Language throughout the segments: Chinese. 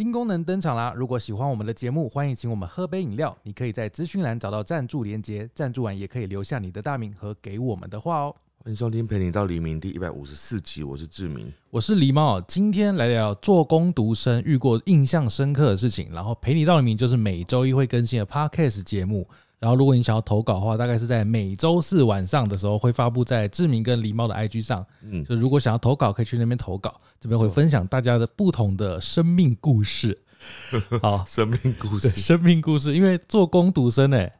新功能登场啦！如果喜欢我们的节目，欢迎请我们喝杯饮料。你可以在资讯栏找到赞助连接，赞助完也可以留下你的大名和给我们的话哦。欢迎收听《陪你到黎明》第一百五十四集，我是志明。我是狸猫，今天来聊做工读生遇过印象深刻的事情，然后陪你到黎明就是每周一会更新的 Podcast 节目。然后如果你想要投稿的话，大概是在每周四晚上的时候会发布在志明跟狸猫的 IG 上。嗯，就如果想要投稿，可以去那边投稿，这边会分享大家的不同的生命故事。好，生命故，事生命故事，因为做工读生哎、嗯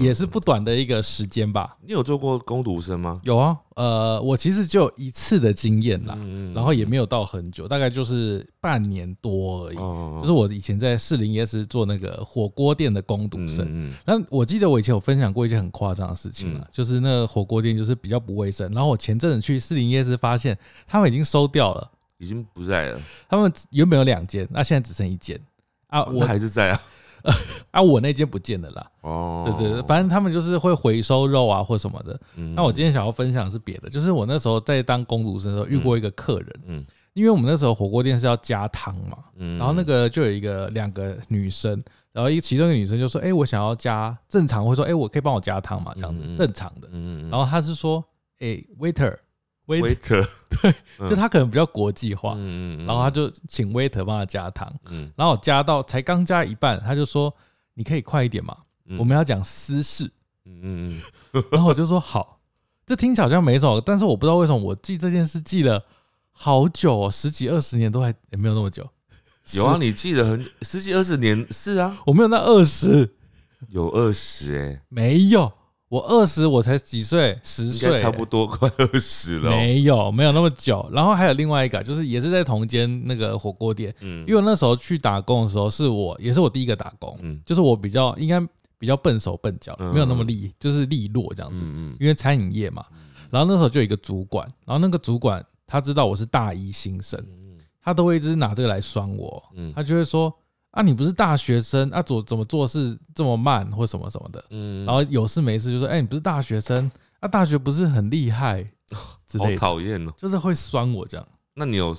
也是不短的一个时间吧。你有做过攻读生吗？有啊，呃，我其实就有一次的经验啦，嗯然后也没有到很久，大概就是半年多而已。哦就是我以前在士林夜市做那个火锅店的工读生，嗯那我记得我以前有分享过一件很夸张的事情啊，就是那个火锅店就是比较不卫生。然后我前阵子去士林夜市发现他们已经收掉了，已经不在了，他们原本有两间，那现在只剩一间啊。我我还是在啊。啊我那间不见了啦。哦，对对对，反正他们就是会回收肉啊或什么的。正那我今天想要分享的是别的，就是我那时候在当工读生的时候遇过一个客人，嗯因为我们那时候火锅店是要加汤嘛，嗯然后那个就有一个两个女生，然后一其中一个女生就说：“哎、我想要加正常，会说：哎、我可以帮我加汤嘛？这样子正常的。嗯然后他是说：哎、waiter waiter，waiter，嗯就他可能比较国际化，嗯嗯然后他就请 waiter 帮他加糖，嗯然后我加到才刚加一半，他就说：你可以快一点嘛，嗯我们要讲私事。嗯嗯然后我就说好，这听起来好像没什么，但是我不知道为什么我记这件事记了好久哦，十几二十年都还也没有那么久。有啊，你记得很十几二十年是啊，我没有那二十，有二十哎，没有，我二十我才几岁，十岁。该差不多快二十了。哦。没有没有那么久。然后还有另外一个，就是也是在同间那个火锅店，嗯。因为我那时候去打工的时候，是我也是我第一个打工，嗯。就是我比较应该比较笨手笨脚，嗯。没有那么利，就是利落这样子。嗯因为餐饮业嘛。然后那时候就有一个主管，然后那个主管他知道我是大一新生，嗯。他都会一直拿这个来酸我，嗯。他就会说啊，你不是大学生啊，怎怎么做事这么慢或什么什么的。嗯然后有事没事就说，哎、你不是大学生啊，大学不是很厉害 之好类的，讨厌哦。就是会酸我这样。那你有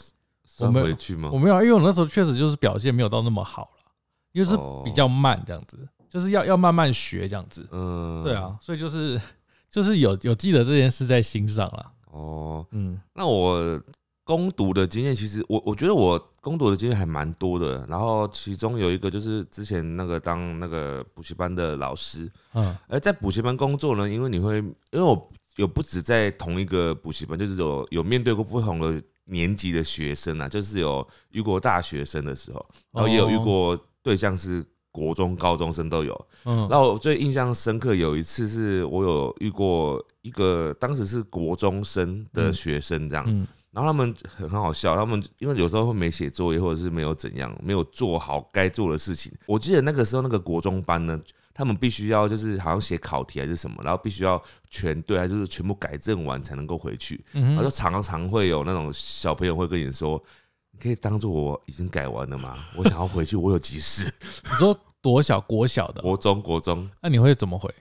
删没有回去吗我？没有，因为我那时候确实就是表现没有到那么好了，因为是哦比较慢这样子，就是要要慢慢学这样子。嗯，对。啊，所以就是 就是有有记得这件事在心上了。哦，嗯那我攻读的经验，其实我我觉得我攻读的经验还蛮多的。然后其中有一个就是之前那个当那个补习班的老师，嗯。而在补习班工作呢，因为你会，因为我有不止在同一个补习班，就是有有面对过不同的年级的学生啊，就是有遇过大学生的时候，然后也有遇过对象是国中、高中生都有。嗯，然后我最印象深刻有一次是我有遇过一个当时是国中生的学生这样，嗯然后他们很很好笑，他们因为有时候会没写作业，或者是没有怎样，没有做好该做的事情。我记得那个时候那个国中班呢，他们必须要就是好像写考题还是什么，然后必须要全对，还是全部改正完才能够回去。嗯然后就常常会有那种小朋友会跟你说：“你可以当做我已经改完了吗？我想要回去，我有急事。你说多小国小”的，国中国中，那你会怎么回？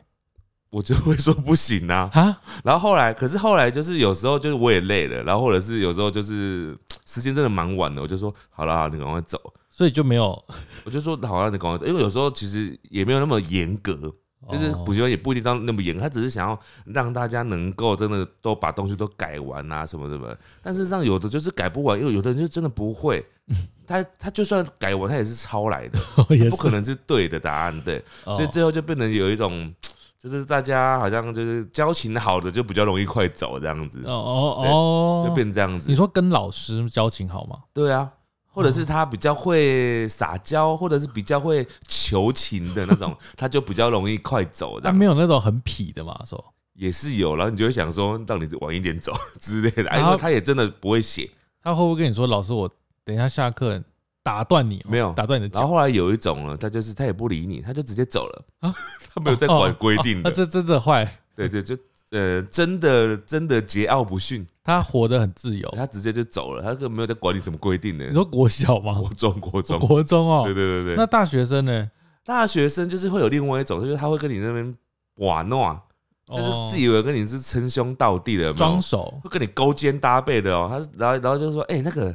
我就会说不行啊。哈，然后后来，可是后来就是有时候就是我也累了，然后或者是有时候就是时间真的蛮晚的，我就说好了，好，你赶快走。所以就没有，我就说好了，你赶快走，因为有时候其实也没有那么严格，就是哦补习班也不一定到那么严格，他只是想要让大家能够真的都把东西都改完啊什么什么。但事实上有的就是改不完，因为有的人就真的不会，他他就算改完，他也是抄来的，也不可能是对的答案，对。哦所以最后就变成有一种，就是大家好像就是交情好的就比较容易快走这样子，哦哦哦，就变这样子你。说跟老师交情好吗？对啊，或者是他比较会撒娇，或者是比较会求情的那种，他就比较容易快走这那。没有那种很痞的嘛？说也是有，然后你就会想说，让你晚一点走之类的，因为他也真的不会写。他会不会跟你说，老师，我等一下下课打断你哦？没有打断你的脚然后后来有一种呢，他就是他也不理你，他就直接走了啊，他没有在管规定那的。这真的坏，对对，就呃，真的真的桀骜不驯，他活得很自由。他直接就走了，他根本没有在管你怎么规定的你。说国小吗？国中国中，国中哦对，对对对，那大学生呢？大学生就是会有另外一种，就是他会跟你那边玩弄，就是哦自以为跟你是称兄道弟的，有没有装熟会跟你勾肩搭背的哦。他然后然后就说，哎、那个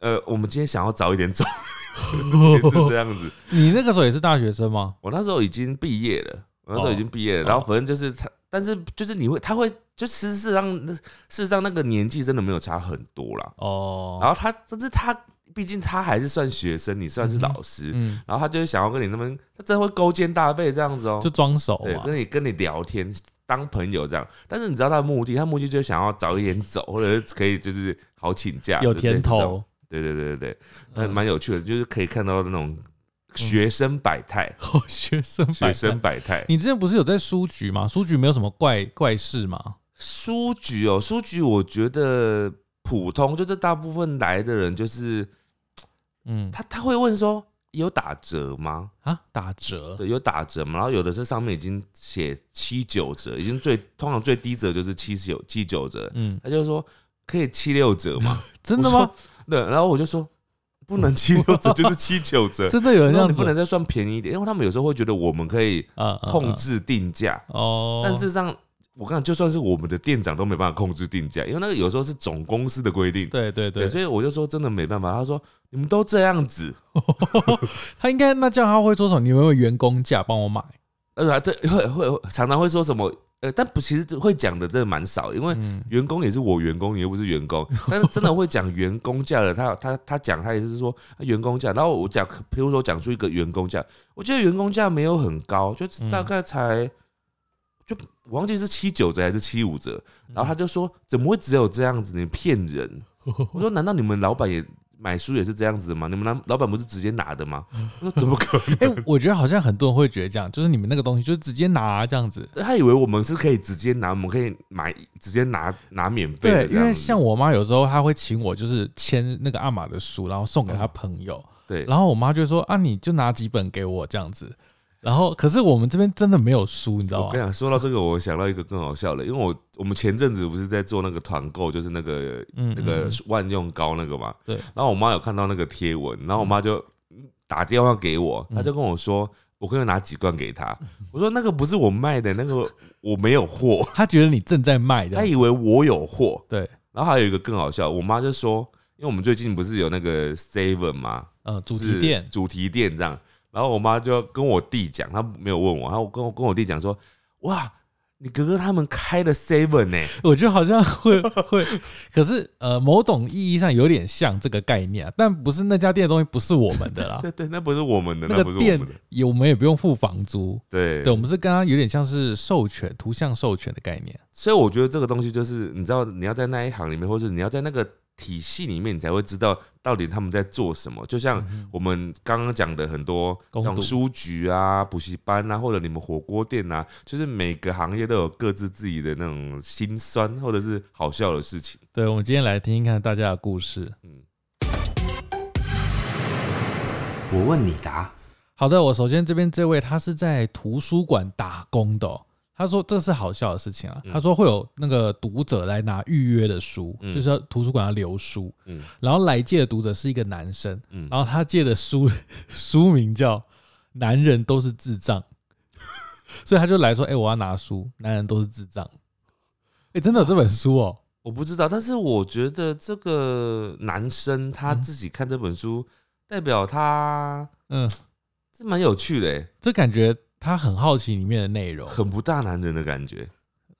呃，我们今天想要早一点走，也是这样子。你那个时候也是大学生吗？我那时候已经毕业了，我那时候已经毕业了，哦然后反正就是他，但是就是你会，他会，就事实上，事实上那个年纪真的没有差很多啦。哦，然后他，但是他毕竟他还是算学生，你算是老师，嗯，然后他就是想要跟你那么，他真的会勾肩搭背这样子哦、就装熟对，嘛。跟你跟你聊天，当朋友这样。但是你知道他的目的，他目的就是想要早一点走，或者是可以就是好请假，有甜。头，对对对对对，那嗯蛮有趣的，就是可以看到那种学生百态，哦，学生百学生态。百态。你之前不是有在书局吗？书局没有什么怪怪事吗？书局哦，书局我觉得普通，就是大部分来的人，就是嗯他他会问说有打折吗？啊，打折对，有打折嘛？然后有的是上面已经写七九折，已经最通常最低折就是七九七九折，嗯，他就说可以七六折吗？真的吗？对，然后我就说不能七六折，就是七九折。真的有人这样子你不？能再算便宜一点，因为他们有时候会觉得我们可以控制定价，哦，但事实上，我看就算是我们的店长都没办法控制定价，因为那个有时候是总公司的规定。对对对，所以我就说真的没办法。他说你们都这样子，他应该那这样他会说什么？你们有没有员工价帮我买？呃，对，会会会常常会说什么，呃，但不，其实会讲的真的蛮少，因为嗯，员工也是我员工，你又 不是员工，但是真的会讲员工价的，他他他讲他也是说啊员工价，然后我讲，比如说讲出一个员工价，我觉得员工价没有很高，就大概才。就我忘记是七九折还是七五折，然后他就说怎么会只有这样子？你骗人！我说难道你们老板也买书也是这样子的吗？你们老老板不是直接拿的吗？那怎么可能？哎、我觉得好像很多人会觉得这样，就是你们那个东西就是直接拿这样子。他以为我们是可以直接拿，我们可以买直接拿拿免费的对，因。为像我妈有时候她会请我，就是签那个阿玛的书，然后送给她朋友，对，然后我妈就说啊，你就拿几本给我这样子。然后可是我们这边真的没有书，你知道吗？我跟你讲，说到这个，我想到一个更好笑的，因为我我们前阵子不是在做那个团购，就是那个嗯，那个嗯万用膏那个嘛。对然后我妈有看到那个贴文，然后我妈就打电话给我，嗯她就跟我说，我可以拿几罐给她。我说那个不是我卖的，那个我没有货。她觉得你正在卖的她，以为我有货。对，然后还有一个更好笑，我妈就说，因为我们最近不是有那个 Seven 嘛，呃，主是题店，主题店这样。然后我妈就跟我弟讲，她没有问我，然后我跟我跟我弟讲说，哇，你哥哥他们开了 Seven 呢、我觉得好像会 会，可是呃，某种意义上有点像这个概念、啊，但不是那家店的东西不是我们的啦。对对，那不是我们的，那那不是我个店们的。也我们也不用付房租，对对，我们是跟他有点像是授权图像授权的概念。所以我觉得这个东西就是，你知道，你要在那一行里面，或者你要在那个体系里面，你才会知道到底他们在做什么。就像我们刚刚讲的很多，像书局啊、补习班啊，或者你们火锅店啊，就是每个行业都有各自自己的那种辛酸或者是好笑的事情。对，我们今天来听听看大家的故事。嗯，我问你答。好的，我首先这边这位他是在图书馆打工的哦、他说这是好笑的事情啊。嗯。他说会有那个读者来拿预约的书，嗯。就是要图书馆要留书，嗯。然后来借的读者是一个男生，嗯，然后他借的书 书名叫《男人都是智障》，所以他就来说：“哎、我要拿书，男人都是智障。”哎，真的有这本书哦、我不知道，但是我觉得这个男生他嗯自己看这本书，代表他嗯，这蛮有趣的欸，就感觉他很好奇里面的内容。很不大男人的感觉，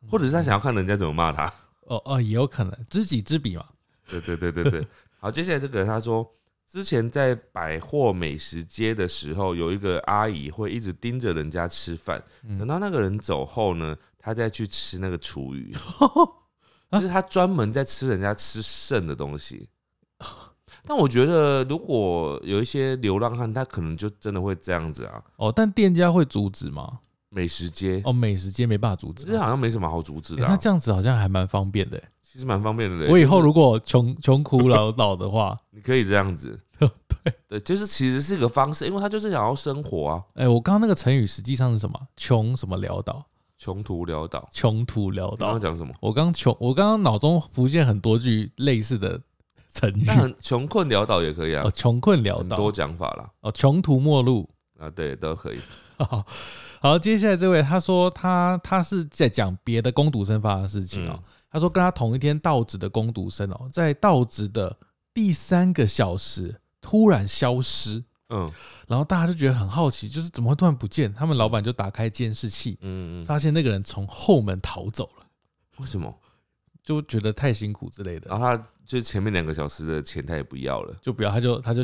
或者是他想要看人家怎么骂他。哦哦，也有可能知己知彼嘛。对对对对对。好，接下来这个人他说，之前在百货美食街的时候，有一个阿姨会一直盯着人家吃饭，嗯等到那个人走后呢，他再去吃那个厨余，就是他专门在吃人家吃剩的东西。但我觉得，如果有一些流浪汉，他可能就真的会这样子啊。哦，但店家会阻止吗？美食街，哦，美食街没办法阻止这。好像没什么好阻止的、啊，欸那这样子好像还蛮方便的欸。其实蛮方便的。我以后如果穷穷苦潦倒的话，你可以这样子，对对，就是其实是一个方式，因为他就是想要生活啊，哎，我刚刚那个成语实际上是什么？穷什么潦倒？穷途潦倒。穷途潦倒刚刚。讲什么？我刚穷，我刚刚脑中浮现很多句类似的成语那。很穷困潦倒也可以啊哦，，穷困潦倒很多。讲法啦。哦，穷途末路。啊，对，都可以。好，好，接下来这位他说他他是在讲别的攻读生发生的事情哦。嗯他说跟他同一天到职的攻读生哦，在到职的第三个小时，突然消失，嗯然后大家就觉得很好奇，就是怎么会突然不见？他们老板就打开监视器，嗯嗯，发现那个人从后门逃走了，为什么？就觉得太辛苦之类的然，后他就是前面两个小时的钱他也不要了。就不要，他就他就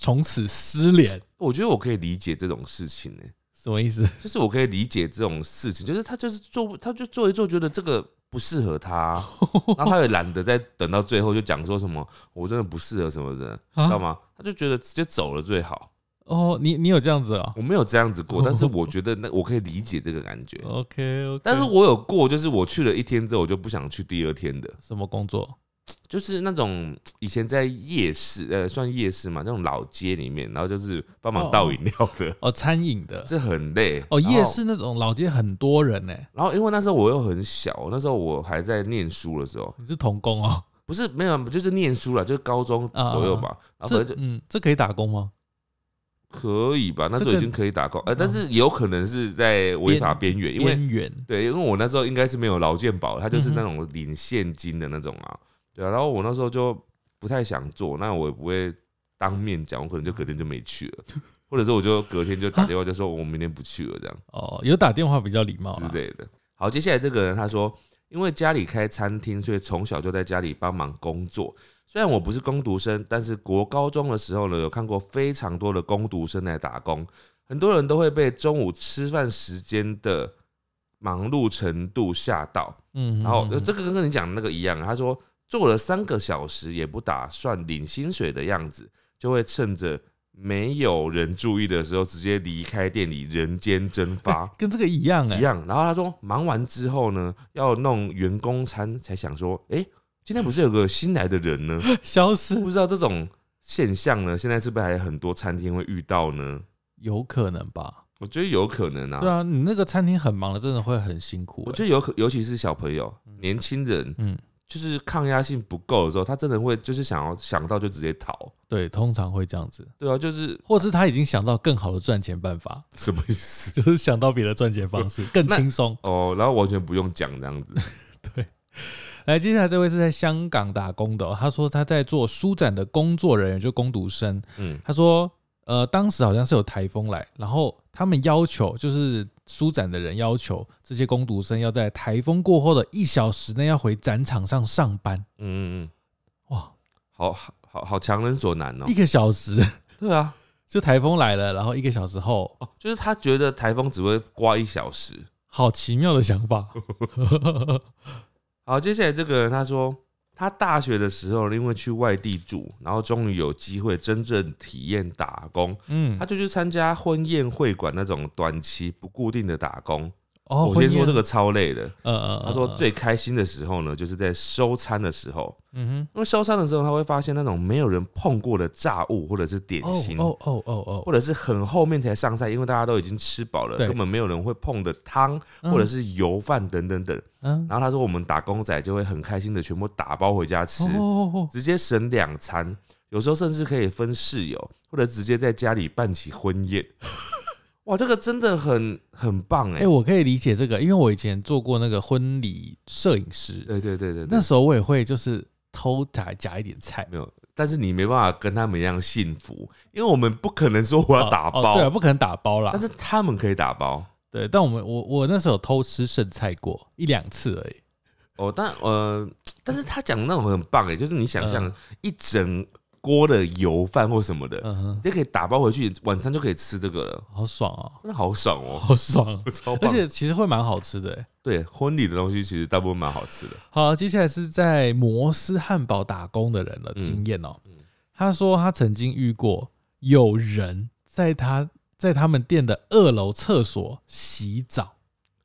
从此失联，我觉得我可以理解这种事情呢、什么意思？就是我可以理解这种事情，就是他就是做，他就做一做，觉得这个不适合他，然后他也懒得再等到最后就讲说什么我真的不适合什么的，啊知道吗？他就觉得直接走了最好。哦，你你有这样子啊我没有这样子过，但是 我觉得那我可以理解这个感觉。？OK OK，但是我有过，就是我去了一天之后，我就不想去第二天的，什么工作？就是那种以前在夜市，呃，算夜市嘛，那种老街里面，然后就是帮忙倒饮料的，哦，餐饮的。这很累。哦，夜市那种老街很多人呢，然后因为那时候我又很小，那时候我还在念书的时候，你是童工哦？不是没有，就是念书了，就是高中左右吧。然后就嗯，这可以打工吗？可以吧，那时候已经可以打工，呃，但是有可能是在违法边缘，因为边缘对，因为我那时候应该是没有劳健保，他就是那种领现金的那种啊，对啊。然后我那时候就不太想做，那我也不会当面讲，我可能就隔天就没去了，或者说我就隔天就打电话就说我明天不去了这样哦，有打电话比较礼貌。之类的。好，接下来这个人他说，因为家里开餐厅，所以从小就在家里帮忙工作。虽然我不是工读生，但是国高中的时候呢，有看过非常多的工读生来打工，很多人都会被中午吃饭时间的忙碌程度吓到。嗯，然后嗯这个跟你讲的那个一样，他说做了三个小时也不打算领薪水的样子，就会趁着没有人注意的时候直接离开店里，人间蒸发。跟这个一样哎，一样。然后他说，忙完之后呢，要弄员工餐，才想说，哎、今天不是有个新来的人呢？消失不知道这种现象呢，现在是不是还有很多餐厅会遇到呢？有可能吧？我觉得有可能啊。对啊，你那个餐厅很忙的，真的会很辛苦欸。我觉得有可，尤其是小朋友、年轻人，嗯，就是抗压性不够的时候，他真的会就是想要想到就直接逃。对，通常会这样子，对啊，就是或是他已经想到更好的赚钱办法，什么意思？就是想到别的赚钱方式更那轻松。哦，然后完全不用讲这样子。对，来，接下来这位是在香港打工的哦、他说他在做书展的工作人员，就工读生。嗯他说，呃，当时好像是有台风来，然后他们要求就是书展的人要求这些工读生要在台风过后的一小时内要回展场上上班。嗯嗯嗯，哇，好好好好强人所难哦一。个小时，对啊，就台风来了，然后一个小时后，哦，就是他觉得台风只会刮一小时。好奇妙的想法。好，接下来这个人他说，他大学的时候因为去外地住，然后终于有机会真正体验打工，嗯他，就去参加婚宴会馆那种短期不固定的打工。哦，我先说这个，超累的。呃呃，他说呃，最开心的时候呢，就是在收餐的时候，嗯因为收餐的时候他会发现那种没有人碰过的炸物或者是点，心。哦哦哦哦。或者是很后面才上菜，因为大家都已经吃饱了，根本没有人会碰的汤哦，或者是油饭等等等。嗯，然后他说，我们打工仔就会很开心的全部打包回家吃，直接省两餐，有时候甚至可以分室友，或者直接在家里办起婚宴。哇，这个真的很很棒哎、哎、我可以理解这个，因为我以前做过那个婚礼摄影师，对对对对对那，时候我也会就是偷夹夹一点菜，没有，但是你没办法跟他们一样幸福，因为我们不可能说我要打包，哦哦对啊，不可能打包啦但。是他们可以打包对，但我们我我那时候有偷吃剩菜过一两次而已。哦。但呃，但是他讲的那种很棒哎，就是你想象嗯一整锅的油饭或什么的，嗯哼，你就可以打包回去，晚餐就可以吃这个了，好爽哦，真的好爽哦，好爽。哦，超棒！而且其实会蛮好吃的。欸。对婚礼的东西其实大部分蛮好吃的。好，接下来是在摩斯汉堡打工的人的嗯经验哦。嗯。他说他曾经遇过有人在他在他们店的二楼厕所洗澡，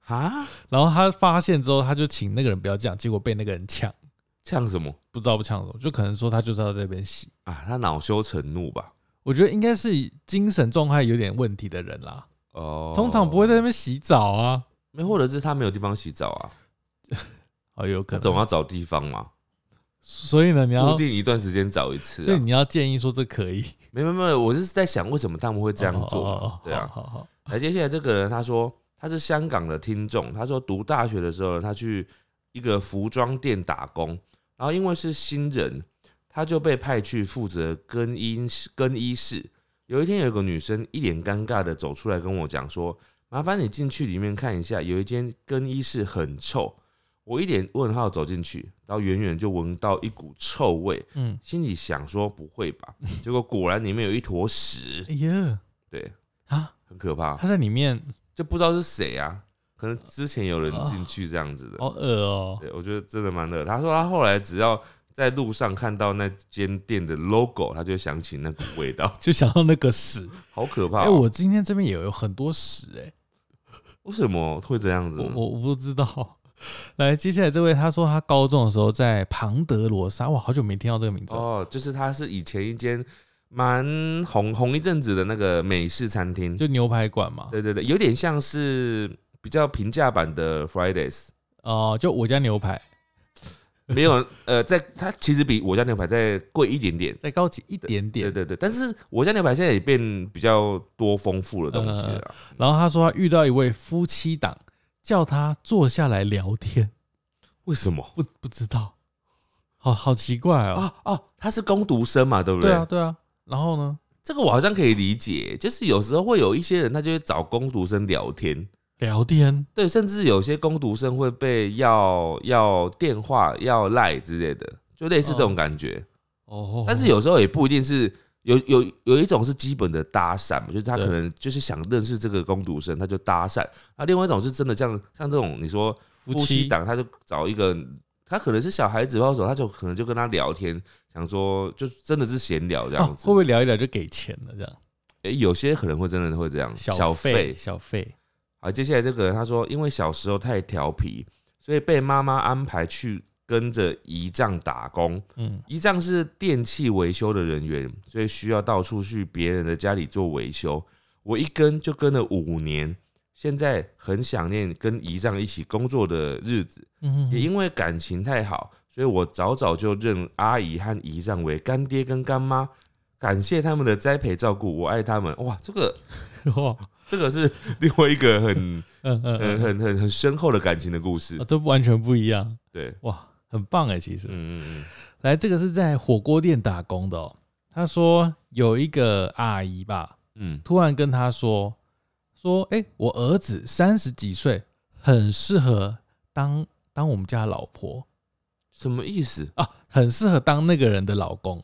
啊，然后他发现之后，他就请那个人不要这样，结果被那个人抢，呛什么不知道不呛什么，就可能说他就是要在这边洗。啊？他恼羞成怒吧？我觉得应该是精神状态有点问题的人啦，哦，通常不会在那边洗澡啊，没，或者是他没有地方洗澡啊，哦，有可他能。总要找地方嘛，所以呢，你要固，定一段时间找一次啊。所以你要建议说这可以没没没，我是在想为什么他们会这样做哦哦哦嘛？对啊。好好好，来，接下来这个人他说他是香港的听众，他说读大学的时候他去一个服装店打工，然后因为是新人，他就被派去负责更衣室更衣室。有一天，有个女生一脸尴尬的走出来跟我讲说：“麻烦你进去里面看一下，有一间更衣室很臭。”我一脸问号走进去，然后远远就闻到一股臭味，嗯，心里想说不会吧？结果果然里面有一坨屎，哎呀。对，啊，很可怕，他在里面？就不知道是谁啊，可能之前有人进去这样子的。好恶哦、对，我觉得真的蛮恶。他说他后来只要在路上看到那间店的 logo，他就想起那股味道，就想到那个屎。好可怕、哎、哦。我今天这边也有很多屎哎、为什么会这样子呢？我我我不知道。来，接下来这位他说他高中的时候在庞德罗莎，哇，好久没听到这个名字。哦，就是他是以前一间蛮红红一阵子的那个美式餐厅，就牛排馆嘛，对对对，有点像是比较平价版的 Fridays。哦、就我家牛排没有，呃，在它其实比我家牛排再贵一点点，再高级一点点。对对对，但是我家牛排现在也变比较多丰富的东西了。然后他说他遇到一位夫妻档，叫他坐下来聊天，为什么？不不知道，好好奇怪哦。哦哦，他是工读生嘛，对不对？对啊对啊，然后呢？这个我好像可以理解，就是有时候会有一些人，他就会找工读生聊天，聊天对，甚至有些攻读生会被要要电话、要赖之类的，就类似这种感觉。哦，但是有时候也不一定是有有有一种是基本的搭讪嘛，就是他可能就是想认识这个攻读生，他就搭讪；那另外一种是真的像像这种你说夫夫妻妻档，他就找一个他可能是小孩子或者，他就可能就跟他聊天，想说就真的是闲聊这哦样子。会不会聊一聊就给钱了？这样诶有些可能会真的会这样，小费费。小费好，接下来这个人他说，因为小时候太调皮，所以被妈妈安排去跟着姨丈打工。嗯姨丈是电器维修的人员，所以需要到处去别人的家里做维修。我一跟就跟了五年，现在很想念跟姨丈一起工作的日子。嗯也因为感情太好，所以我早早就认阿姨和姨丈为干爹跟干妈，感谢他们的栽培照顾，我爱他们。哇，这个 哇这个是 另外一个很嗯嗯呃嗯，很很很深厚的感情的故事啊。这完全不一样对，哇，很棒哎，其实。嗯嗯嗯来，这个是在火锅店打工的哦。他说有一个阿姨吧，嗯突然跟他说说，哎、我儿子三十几岁，很适合当当我们家老婆什么意思？啊，很适合当那个人的老公。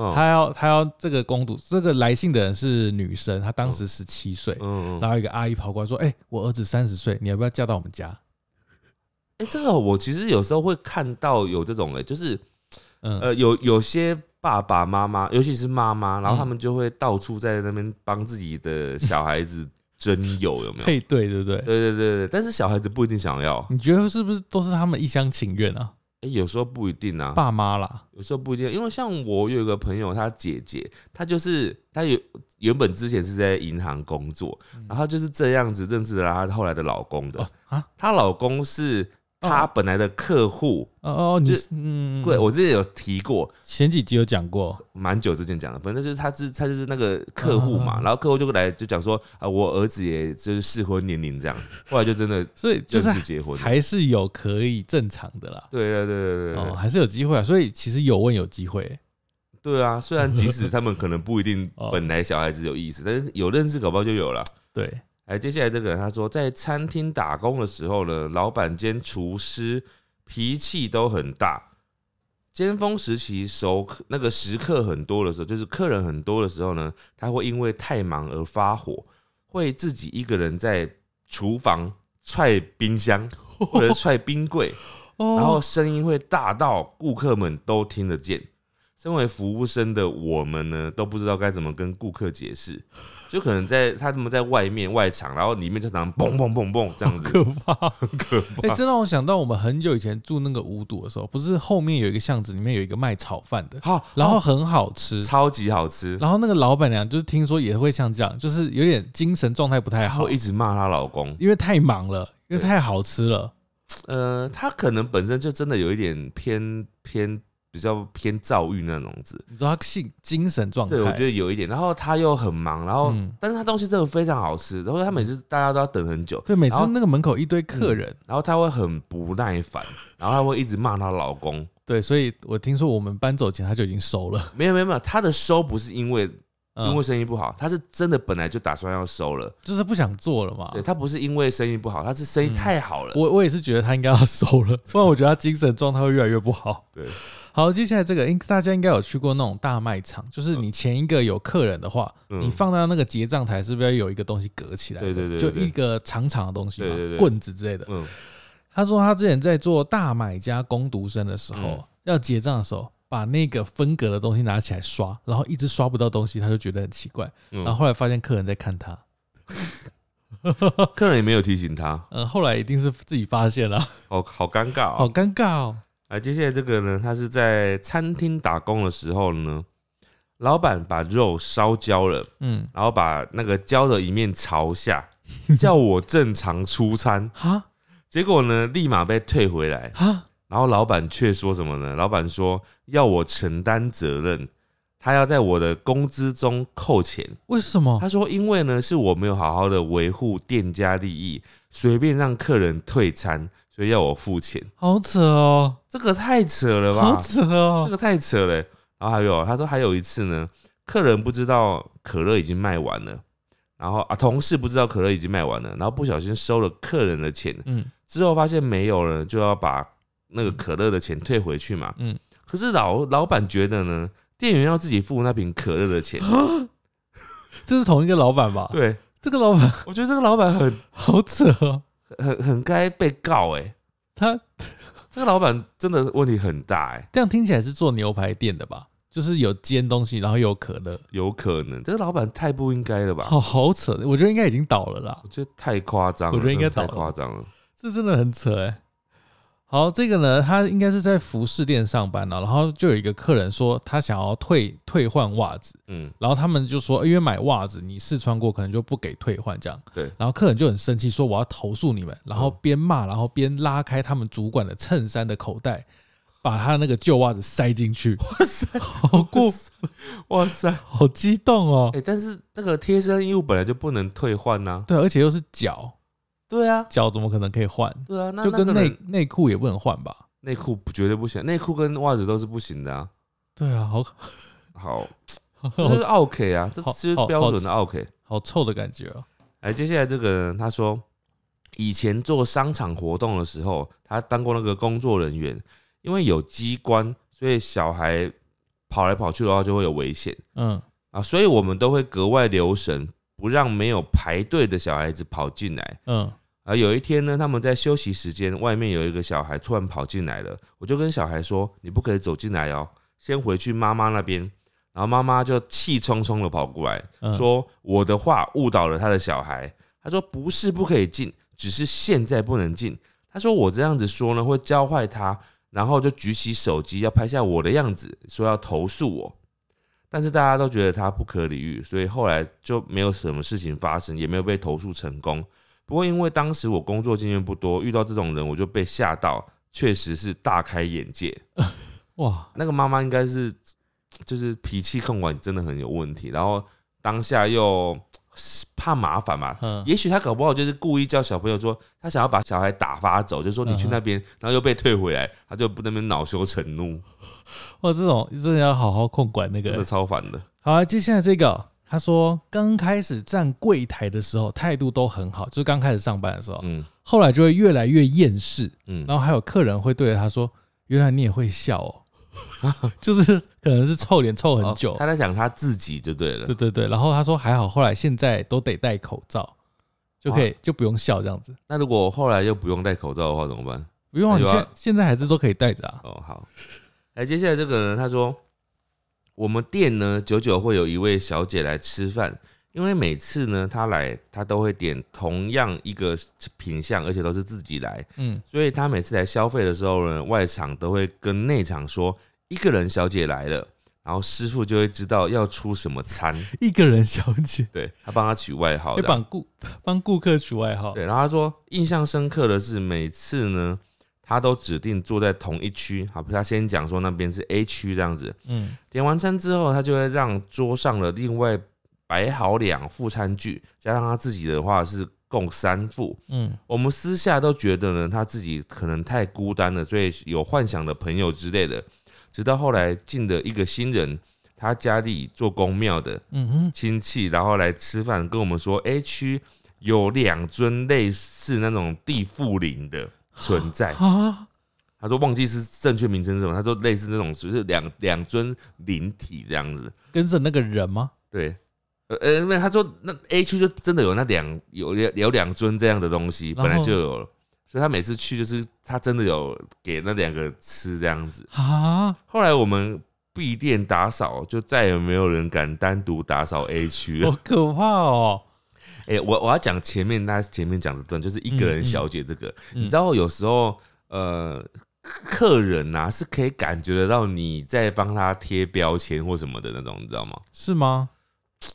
嗯他要他要这个公主，这个来信的人是女生，她当时十七岁，嗯嗯，然后一个阿姨跑过来说，哎、我儿子三十岁，你要不要嫁到我们家？哎、这个我其实有时候会看到有这种哎、就是嗯，呃有有些爸爸妈妈，尤其是妈妈，然后嗯他们就会到处在那边帮自己的小孩子征友，有没有？配对对不对？对对对对，但是小孩子不一定想要，你觉得是不是都是他们一厢情愿啊？哎、有时候不一定啊，爸妈啦，有时候不一定，因为像我有一个朋友，她姐姐，她就是她有原本之前是在银行工作，然后就是这样子认识了她后来的老公的哦。啊，她老公是她本来的客户，哦哦，你就是嗯，对我之前有提过，前几集有讲过，蛮久之前讲的，反正就是他是他就是那个客户嘛，然后客户就来就讲说啊，我儿子也就是适婚年龄这样，后来就真的所以就正是式结婚。还是有可以正常的啦。对对对对对哦，还是有机会啊，所以其实有问有机会。对啊！虽然即使他们可能不一定 哦本来小孩子有意思，但是有认识搞不好就有了。对，哎，接下来这个人他说，在餐厅打工的时候呢，老板兼厨师脾气都很大。尖峰时期熟客那个食客很多的时候，就是客人很多的时候呢，他会因为太忙而发火，会自己一个人在厨房踹冰箱或者踹冰柜，哦然后声音会大到顾客们都听得见。身为服务生的我们呢，都不知道该怎么跟顾客解释，就可能在他们在外面外场，然后里面就常嘣嘣嘣嘣这样子，可怕。可怕哎、怕。这让我想到我们很久以前住那个五堵的时候，不是后面有一个巷子，里面有一个卖炒饭的，好，然后很好吃。超级好吃，然后那个老板娘就是听说也会像这样，就是有点精神状态不太好一直骂她老公。因为太忙了，因为太好吃了。呃，她可能本身就真的有一点偏偏比较偏躁郁那种子。你说他性精神状态，对，我觉得有一点。然后他又很忙，然后、嗯但是他东西真的非常好吃，然后他每次大家都要等很久，对，每次那个门口一堆客人，然后他会很不耐烦，然后他会一直骂他老公。对，所以我听说我们搬走前他就已经收了，没有没有没有，他的收不是因为嗯因为生意不好，他是真的本来就打算要收了。就是不想做了嘛对。他不是因为生意不好，他是生意嗯太好了。我我也是觉得他应该要收了，不然我觉得他精神状态会越来越不好。对，好，接下来这个，应大家应该有去过那种大卖场，就是你前一个有客人的话，嗯你放到那个结账台，是不是要有一个东西隔起来的？对对对对对就一个长长的东西嘛，对对对棍子之类的。嗯，他说他之前在做大买家工读生的时候，嗯要结账的时候，把那个分隔的东西拿起来刷，然后一直刷不到东西，他就觉得很奇怪。嗯然后后来发现客人在看他，客人也没有提醒他，呃，后来一定是自己发现了，好好尴尬好哦。尴尬哦。啊，接下来这个呢，他是在餐厅打工的时候呢，老板把肉烧焦了，嗯，然后把那个焦的一面朝下，叫我正常出餐，哈结果呢，立马被退回来。哈，然后老板却说什么呢？老板说要我承担责任，他要在我的工资中扣钱。为什么？他说，因为呢是我没有好好的维护店家利益，随便让客人退餐，所以要我付钱。好扯哦，这个太扯了吧？好扯哦这哦。个太扯了。然后还有，他说还有一次呢，客人不知道可乐已经卖完了，然后啊同事不知道可乐已经卖完了，然后不小心收了客人的钱，嗯之后发现没有了，就要把那个可乐的钱退回去嘛。嗯，可是老老板觉得呢，店员要自己付那瓶可乐的钱。这是同一个老板吧？对，这个老板我觉得这个老板很好扯哦，很很该被告哎、他这个老板真的问题很大哎、这样听起来是做牛排店的吧？就是有煎东西，然后有可乐，有可能这个老板太不应该了吧？好好扯。我觉得应该已经倒了啦，我觉得太夸张了，我觉得应该太夸张了。这真的很扯哎。好，这个呢，他应该是在服饰店上班了，然后就有一个客人说他想要退退换袜子，嗯，然后他们就说，欸因为买袜子你试穿过，可能就不给退换这样。对，然后客人就很生气，说我要投诉你们，然后边骂，然后边拉开他们主管的衬衫的口袋，把他那个旧袜子塞进去。哇塞，好过，哇塞！好激动哦哎、！但是那个贴身衣物本来就不能退换呐。对，而且又是脚，对啊，脚怎么可能可以换？对啊，那就跟内那个人内裤也不能换吧？内裤不绝对不行，内裤跟袜子都是不行的啊。对啊，好 好，这是好 OK 啊，这好就是好标准的 OK。好臭的感觉哦。哎，接下来这个人他说，以前做商场活动的时候，他当过那个工作人员，因为有机关，所以小孩跑来跑去的话就会有危险嗯啊，所以我们都会格外留神，不让没有排队的小孩子跑进来。嗯啊，有一天呢，他们在休息时间，外面有一个小孩突然跑进来了，我就跟小孩说：“你不可以走进来哦，先回去妈妈那边。”然后妈妈就气冲冲的跑过来，嗯，说我的话误导了他的小孩。他说不是不可以进，只是现在不能进。他说我这样子说呢会教坏他，然后就举起手机要拍下我的样子，说要投诉我。但是大家都觉得他不可理喻，所以后来就没有什么事情发生，也没有被投诉成功。不过因为当时我工作经验不多，遇到这种人我就被吓到，确实是大开眼界。哇，那个妈妈应该是就是脾气控管真的很有问题，然后当下又怕麻烦嘛。嗯，也许他搞不好就是故意叫小朋友说，他想要把小孩打发走，就说你去那边，然后又被退回来，他就不那边恼羞成怒，哇，这种真的要好好控管那个真的。超烦的。好啊，接下来这个，他说刚开始站柜台的时候态度都很好，就是刚开始上班的时候，嗯后来就会越来越厌世，嗯，然后还有客人会对着他说：“原来你也会笑哦。”就是可能是臭脸臭很久哦，他在讲他自己就对了对。对对。然后他说还好，后来现在都得戴口罩，就可以就不用笑这样子，那如果后来又不用戴口罩的话怎么办？不用啊，现现在还是都可以戴着啊。哦，好。哎，接下来这个人他说，我们店呢久久会有一位小姐来吃饭，因为每次呢她来，她都会点同样一个品相，而且都是自己来，嗯，所以她每次来消费的时候呢，外场都会跟内场说一个人小姐来了，然后师傅就会知道要出什么餐，一个人小姐对他帮她取外号帮顾帮顾客取外号。对，然后他说印象深刻的是每次呢。他都指定坐在同一区。好，他先讲说那边是 A 区这样子。嗯，点完餐之后，他就会让桌上的另外摆好两副餐具，加上他自己的话是共三副。嗯，我们私下都觉得呢，他自己可能太孤单了，所以有幻想的朋友之类的。直到后来进的一个新人，他家里做公庙的嗯，亲戚，然后来吃饭，跟我们说 A 区有两尊类似那种地缚灵的存在。啊，他说忘记是正确名称是什么，他说类似那种就是两两尊灵体这样子。跟着那个人吗？对，呃呃，因为他说那 A 区就真的有那两有有两尊这样的东西，本来就有了，所以他每次去就是他真的有给那两个吃这样子。啊，后来我们闭店打扫，就再也没有人敢单独打扫 A 区了好。可怕哦！哎、我我要讲前面，他前面讲的真的就是一个人小姐这个，嗯你知道有时候呃。客人呐、是可以感觉得到你在帮他贴标签或什么的那种，你知道吗？是吗？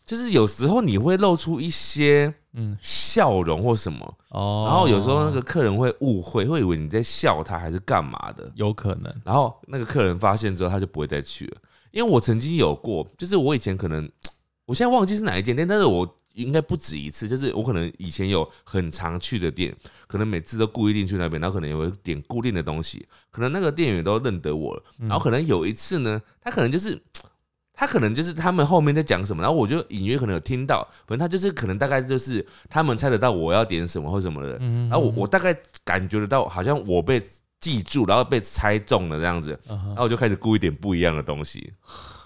就是有时候你会露出一些嗯，笑容或什么，哦，然后有时候那个客人会误会，会以为你在笑他还是干嘛的，有可能，然后那个客人发现之后，他就不会再去了。因为我曾经有过，就是我以前可能，我现在忘记是哪一间店，但是我应该不止一次，就是我可能以前有很常去的店，可能每次都固定去那边，然后可能有点固定的东西，可能那个店员都认得我然后可能有一次呢，他可能就是。他可能就是他们后面在讲什么，然后我就隐约可能有听到，反正他就是可能大概就是他们猜得到我要点什么或什么的，嗯，然后我我大概感觉得到，好像我被记住，然后被猜中了这样子，然后我就开始故意点不一样的东西，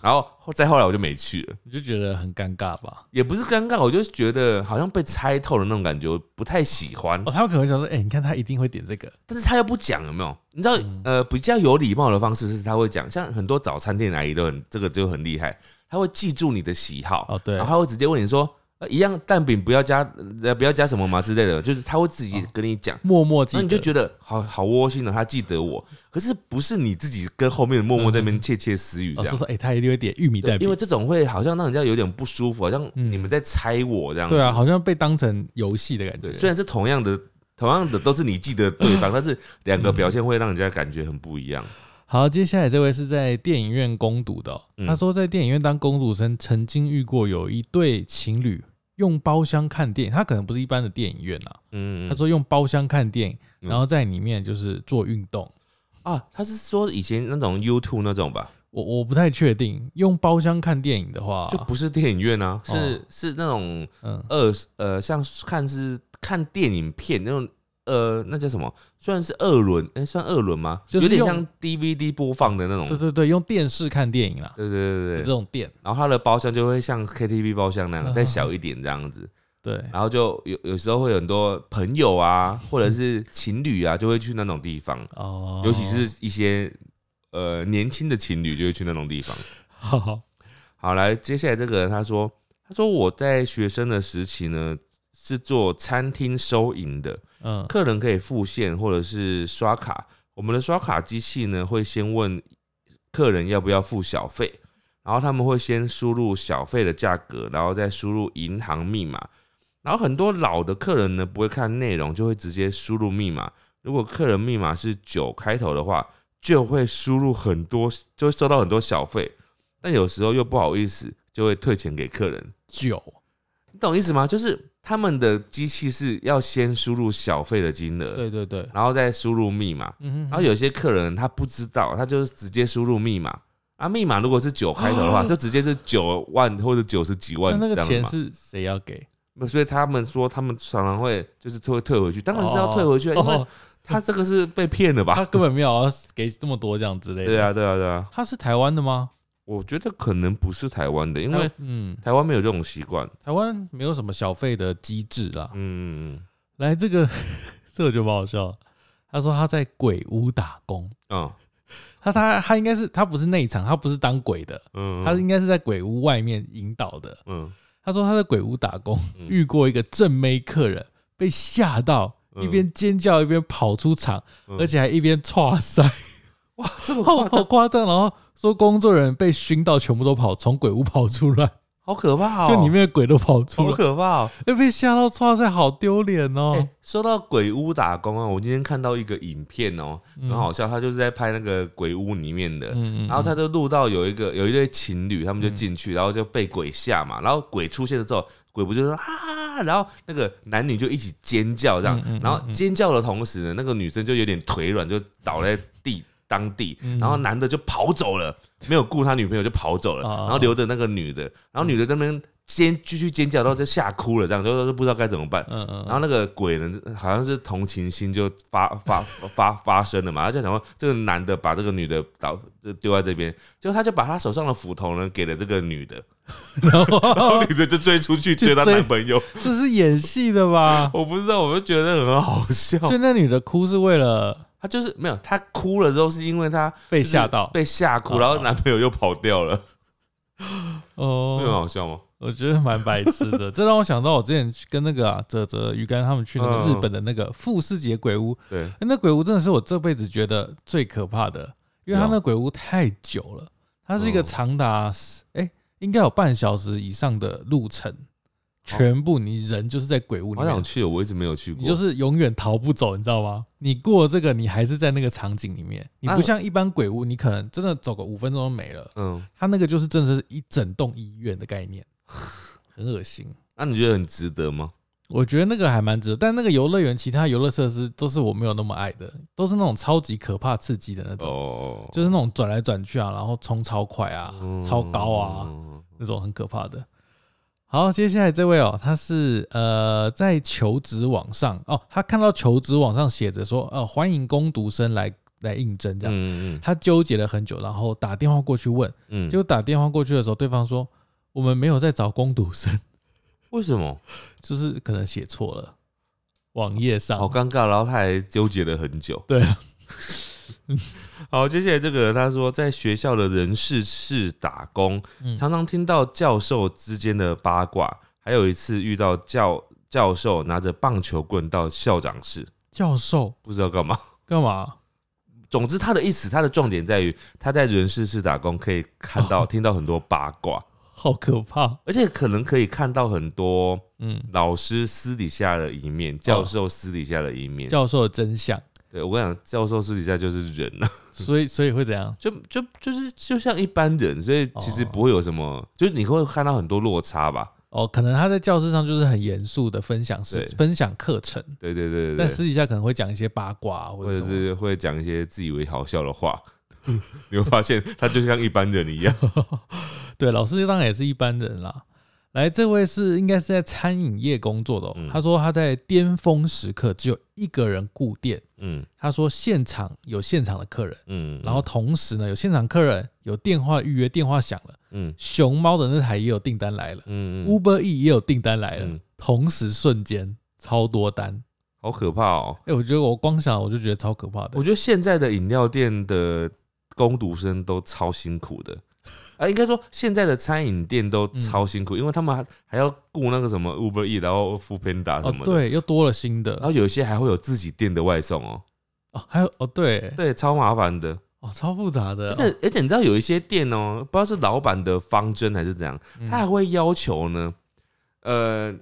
然后再后来我就没去了，你就觉得很尴尬吧？也不是尴尬，我就觉得好像被猜透了那种感觉，我不太喜欢哦，。他们可能会想说，哎，你看他一定会点这个，但是他又不讲，有没有？你知道，嗯呃，比较有礼貌的方式是他会讲，像很多早餐店阿姨都很这个就很厉害，他会记住你的喜好，哦，对然后，他会直接问你说，呃，一样蛋饼不要加，呃，不要加什么嘛之类的，就是他会自己跟你讲。默默记得，那你就觉得好好窝心的，他记得我，可是不是你自己跟后面默默在那边窃窃私语这样。老师，说，哎，他一定会点玉米蛋饼。因为，这种会好像让人家有点不舒服，好像嗯你们在猜我这样。子。对啊，好像被当成游戏的感觉，，虽然是同样的，同样的都是你记得对方，但是两个表现会让人家感觉很不一样。好，接下来这位是在电影院攻读的他说在电影院当工读生，曾经遇过有一对情侣用包厢看电影，他可能不是一般的电影院啊，嗯，他说用包厢看电影，嗯然后在里面就是做运动。啊，他是说以前那种 YouTube 那种吧，我我不太确定，用包厢看电影的话，就不是电影院啊，是哦是那种嗯二呃，像看是看电影片那种。呃，那叫什么？算是二轮，哎、算二轮吗？就是有点像 DVD 播放的那种。对对对，用电视看电影啦，对对对对这种店，然后它的包厢就会像 KTV 包厢那样，嗯再小一点这样子。对，然后就有有时候会有很多朋友啊，或者是情侣啊，就会去那种地方，哦，尤其是一些呃年轻的情侣就会去那种地方。好好好，来，接下来这个人他说，他说我在学生的时期呢是做餐厅收银的，嗯客人可以付现或者是刷卡，我们的刷卡机器呢会先问客人要不要付小费，然后他们会先输入小费的价格，然后再输入银行密码。然后很多老的客人呢不会看内容，就会直接输入密码。如果客人密码是九开头的话，就会输入很多，就会收到很多小费。但有时候又不好意思，就会退钱给客人。九，你懂意思吗？就是他们的机器是要先输入小费的金额，对对对，然后再输入密码。嗯哼然后有些客人他不知道，他就是直接输入密码啊，密码如果是九开头的话，就直接是九万或者九十几万那那个。钱是谁要给？那所以他们说他们常常会就是退退回去，当然是要退回去啊，因为哦他这个是被骗的吧？他根本没有要给这么多这样之类的。对啊，对啊，对啊，他是台湾的吗？我觉得可能不是台湾的，因为嗯，台湾没有这种习惯。台湾没有什么小费的机制啦。嗯。嗯来，这个 这个就不好笑。他说他在鬼屋打工，嗯他他他应该是他不是内场，他不是当鬼的，嗯，他应该是在鬼屋外面引导的。嗯。他说他在鬼屋打工，嗯。遇过一个正妹客人，被吓到，嗯。一边尖叫一边跑出场，嗯。而且还一边 唰塞，哇，这么好夸张 好夸张。然后说工作人员被熏到，全部都跑，从鬼屋跑出来。好可怕哦！就里面的鬼都跑出来好，可怕哦！哎，被吓到，哇塞，好丢脸哦哎、！说到鬼屋打工啊，我今天看到一个影片哦、嗯很好笑，他就是在拍那个鬼屋里面的，嗯然后他就录到有一个有一对情侣，他们就进去，然后就被鬼吓嘛，然后鬼出现了之后，鬼不就说啊，然后那个男女就一起尖叫这样然后尖叫的同时呢，那个女生就有点腿软，就倒在地当地，嗯然后男的就跑走了，没有顾他女朋友就跑走了，哦然后留着那个女的，然后女的在那边尖继续尖叫，然后就吓哭了，这样就就不知道该怎么办。然后那个鬼呢，好像是同情心就发 发发发生了嘛，他就想说这个男的把这个女的倒就丢在这边，结果他就把他手上的斧头呢给了这个女的，然后女的就追出去 追她男朋友，这是演戏的吧？我不知道，我就觉得很好笑。所以那女的哭是为了她就是没有，他哭了之后是因为他被吓到。被吓哭，哦然后男朋友又跑掉了，会很哦，好笑吗？我觉得蛮白痴的。这让我想到我之前去跟那个啊泽泽鱼竿他们去那个日本的那个富士节鬼屋，对，欸那鬼屋真的是我这辈子觉得最可怕的，因为他那鬼屋太久了，它是一个嗯。长达哎、应该有半小时以上的路程，全部你人就是在鬼屋里面，好想去哦，我一直没有去过。你就是永远逃不走，你知道吗？你过这个，你还是在那个场景里面，你不啊像一般鬼屋，你可能真的走个五分钟就没了。嗯，它那个就是真的是一整栋医院的概念，很恶心。那你觉得很值得吗？我觉得那个还蛮值得，但那个游乐园其他游乐设施都是我没有那么爱的，都是那种超级可怕刺激的那种，哦，就是那种转来转去啊，然后冲超快啊，嗯超高啊，嗯那种很可怕的。好，接下来这位哦，他是呃在求职网上哦，他看到求职网上写着说，呃，欢迎攻读生来来应征这样，嗯他纠结了很久，然后打电话过去问，嗯。结果打电话过去的时候，对方说我们没有在找攻读生，为什么？就是可能写错了，网页上。好尴尬，然后他还纠结了很久。对啊，好，接下来这个他说，在学校的人事室打工，嗯。常常听到教授之间的八卦，还有一次遇到教教授拿着棒球棍到校长室，教授？不知道干嘛。干嘛？总之，他的意思，他的重点在于他在人事室打工，可以看到、听到很多八卦，好可怕，而且可能可以看到很多嗯，老师私底下的一面，教授私底下的一面。教授的真相，对我跟你讲，教授私底下就是人啊，所以所以会怎样？就就就是就像一般人，所以其实不会有什么，就是你会看到很多落差吧。哦，可能他在教室上就是很严肃的分享是分享课程，对对对对对，但私底下可能会讲一些八卦啊或或者。是会讲一些自以为好笑的话。你会发现他就像一般人一样。对，老师当然也是一般人啦。来，这位是应该是在餐饮业工作的、哦，嗯他说他在巅峰时刻只有一个人顾店，嗯他说现场有现场的客人，嗯，然后同时呢有现场客人有电话预约，电话响了，嗯熊猫的那台也有订单来了。嗯嗯，Uber E 也有订单来了，嗯同时瞬间超多单。好可怕哦。哎、我觉得我光想我就觉得超可怕的我。觉得现在的饮料店的工读生都超辛苦的。啊，应该说现在的餐饮店都超辛苦，因为他们还还要雇那个什么 Uber E，然后 f o o Panda 什哦么，的，对，又多了新的。然后有一些还会有自己店的外送哦，哦，还有哦，对，对，超麻烦的。哦，超复杂的。而。且而且你知道有一些店哦，不知道是老板的方针还是怎样，嗯。他还会要求呢，呃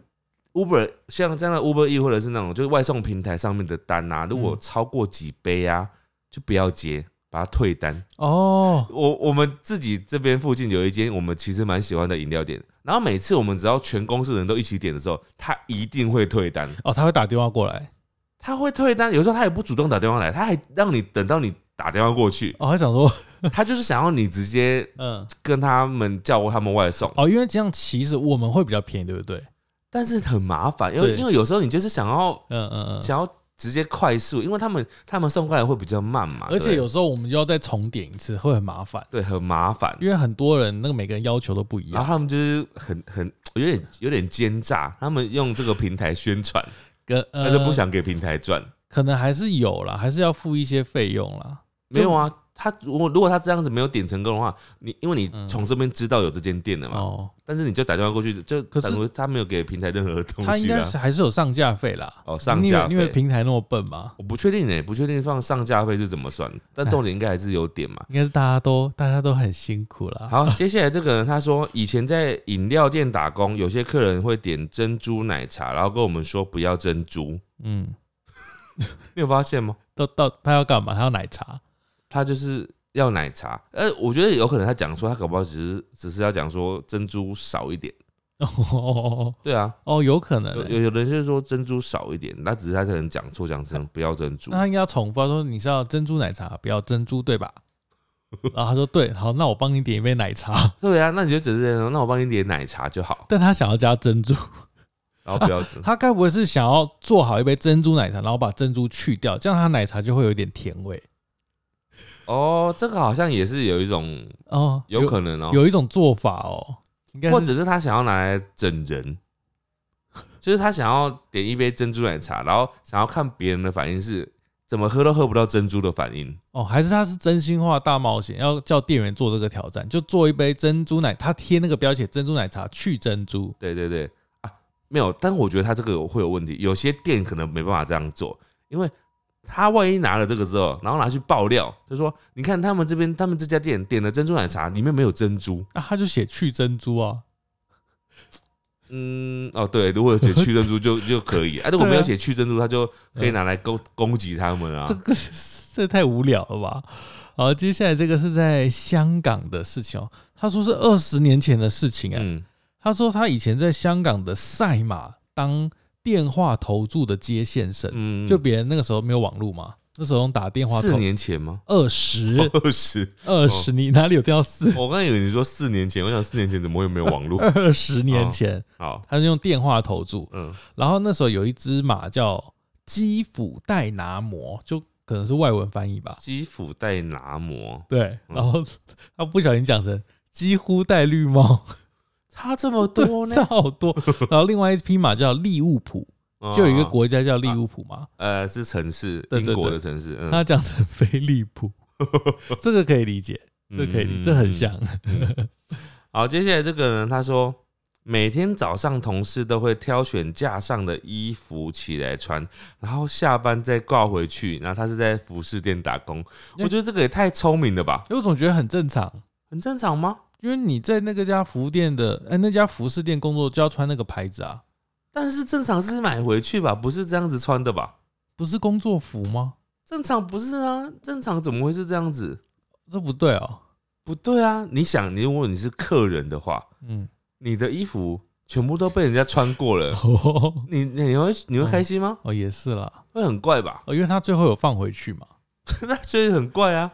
，Uber 像这样的 Uber E 或者是那种就是外送平台上面的单啊，如果嗯。超过几杯啊，就不要接，把它退单。哦，我我们自己这边附近有一间我们其实蛮喜欢的饮料店，然后每次我们只要全公司的人都一起点的时候，他一定会退单。哦，他会打电话过来，他会退单，有时候他也不主动打电话来，他还让你等到你打电话过去，哦，他想说，他就是想要你直接 嗯，跟他们叫他们外送，哦，因为这样其实我们会比较便宜，对不对？但是很麻烦，因为因为有时候你就是想要嗯嗯嗯。想要直接快速，因为他们他们送过来会比较慢嘛，而且有时候我们就要再重点一次，会很麻烦，对很麻烦，因为很多人那个每个人要求都不一样。然后他们就是很很有点有点奸诈，他们用这个平台宣传，跟呃，但是不想给平台赚。可能还是有啦，还是要付一些费用啦。没有啊，他如果如果他这样子没有点成功的话，你因为你嗯从这边知道有这间店了嘛，哦，但是你就打电话过去，就可是他没有给平台任何东他应。该是还是有上架费啦。哦，上因为因为，平台那么笨嘛，我不确定呢，不确定放上架费是怎么算，但重点应该还是有点嘛。应该是大家都大家都很辛苦啦。好，接下来这个人他说，以前在饮料店打工，有些客人会点珍珠奶茶，然后跟我们说不要珍珠，嗯，你有发现吗？到到他要干嘛？他要奶茶。他就是要奶茶，呃，我觉得有可能他讲说他搞不好只是只是要讲说珍珠少一点，哦对啊，哦，有可能欸、有有有人就是说珍珠少一点，那只是他可能讲错讲成不要珍珠。那，他应该要重复他说你是要珍珠奶茶，不要珍珠，对吧？然后他说对，好，那我帮你点一杯奶茶，对啊，那你就只是那我帮你点奶茶就好，但他想要加珍珠，然后不要珍，他该不会是想要做好一杯珍珠奶茶，然后把珍珠去掉，这样他奶茶就会有一点甜味哦，这个好像也是有一种哦，有可能哦，有一种做法哦，应该或者是他想要拿来整人，就是他想要点一杯珍珠奶茶，然后想要看别人的反应是怎么喝都喝不到珍珠的反应。哦，还是他是真心话大冒险，要叫店员做这个挑战，就做一杯珍珠奶，他贴那个标签珍珠奶茶去珍珠，对对对。啊，没有，但我觉得他这个会有问题，有些店可能没办法这样做，因为他万一拿了这个之后，然后拿去爆料，就说你看他们这边他们这家店点的珍珠奶茶里面没有珍珠。啊，他就写去珍珠啊，嗯，哦对，如果写去珍珠就就可以，啊，如果没有写去珍珠，他就可以拿来攻攻击他们啊这。个这太无聊了吧？好，接下来这个是在香港的事情哦，他说是二十年前的事情哎、嗯，他说他以前在香港的赛马当电话投注的接线生，嗯。就别人那个时候没有网络嘛，那时候用打电话四年前吗？二十。二十，二十，你哪里有电到四？我刚以为你说四年前，我想四年前怎么会没有网络？二十年前，好，他是用电话投注，嗯，然后那时候有一只马叫基辅戴拿摩，就可能是外文翻译吧。基辅戴拿摩，对，嗯。然后他不小心讲成几乎戴绿帽，差这么多呢 差？好多。然后另外一匹马叫利物浦，就有一个哦国家叫利物浦嘛，呃是城市，英国的城市，嗯他讲成菲利浦，这个可以理解，这个可以理，嗯这很像。好，接下来这个呢他说，每天早上同事都会挑选架上的衣服起来穿，然后下班再挂回去。然后他是在服饰店打工，我觉得这个也太聪明了吧？因为我总觉得很正常，很正常吗？因为你在那个家服务店的，哎，那家服饰店工作就要穿那个牌子啊，但是正常是买回去吧，不是这样子穿的吧？不是工作服吗？正常不是啊，正常怎么会是这样子？这不对哦。不对啊！你想，你如果你是客人的话，嗯，你的衣服全部都被人家穿过了，哦你你会你会开心吗？哦，也是啦，会很怪吧？哦，因为他最后有放回去嘛。那所以很怪啊。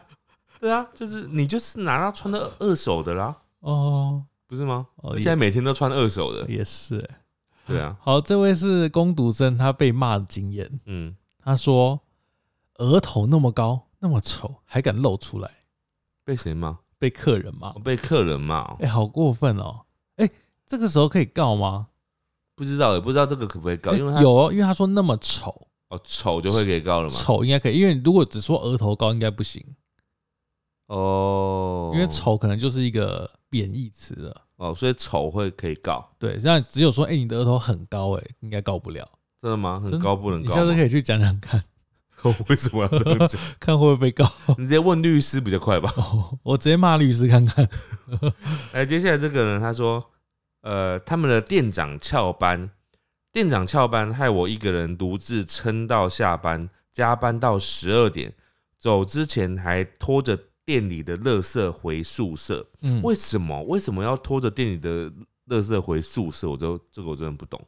对啊，就是你就是拿到穿的二手的啦，哦，不是吗？哦而且还每天都穿二手的，也是哎。对啊，好，这位是攻读生，他被骂的经验。嗯，他说：“额头那么高，那么丑，还敢露出来，被谁骂？被客人骂我，被客人骂哦，哎、好过分哦！哎、这个时候可以告吗？不知道也不知道这个可不可以告，哎因为他有哦，因为他说那么丑，哦丑就会给告了嘛。丑应该可以，因为如果只说额头高，应该不行，哦，因为丑可能就是一个贬义词了。哦，所以丑会可以告，对，这样只有说，哎、你的额头很高、哎，应该告不了。真的吗？很高不能你告吗？下次可以去讲讲看，为什么要这样讲？看会不会被告。你直接问律师比较快吧。哦，我直接骂律师看看。来，接下来这个人他说，呃，他们的店长翘班，店长翘班，害我一个人独自撑到下班，加班到十二点，走之前还拖着店里的垃圾回宿舍。嗯，为什么？为什么要拖着店里的垃圾回宿舍？我就这个我真的不懂。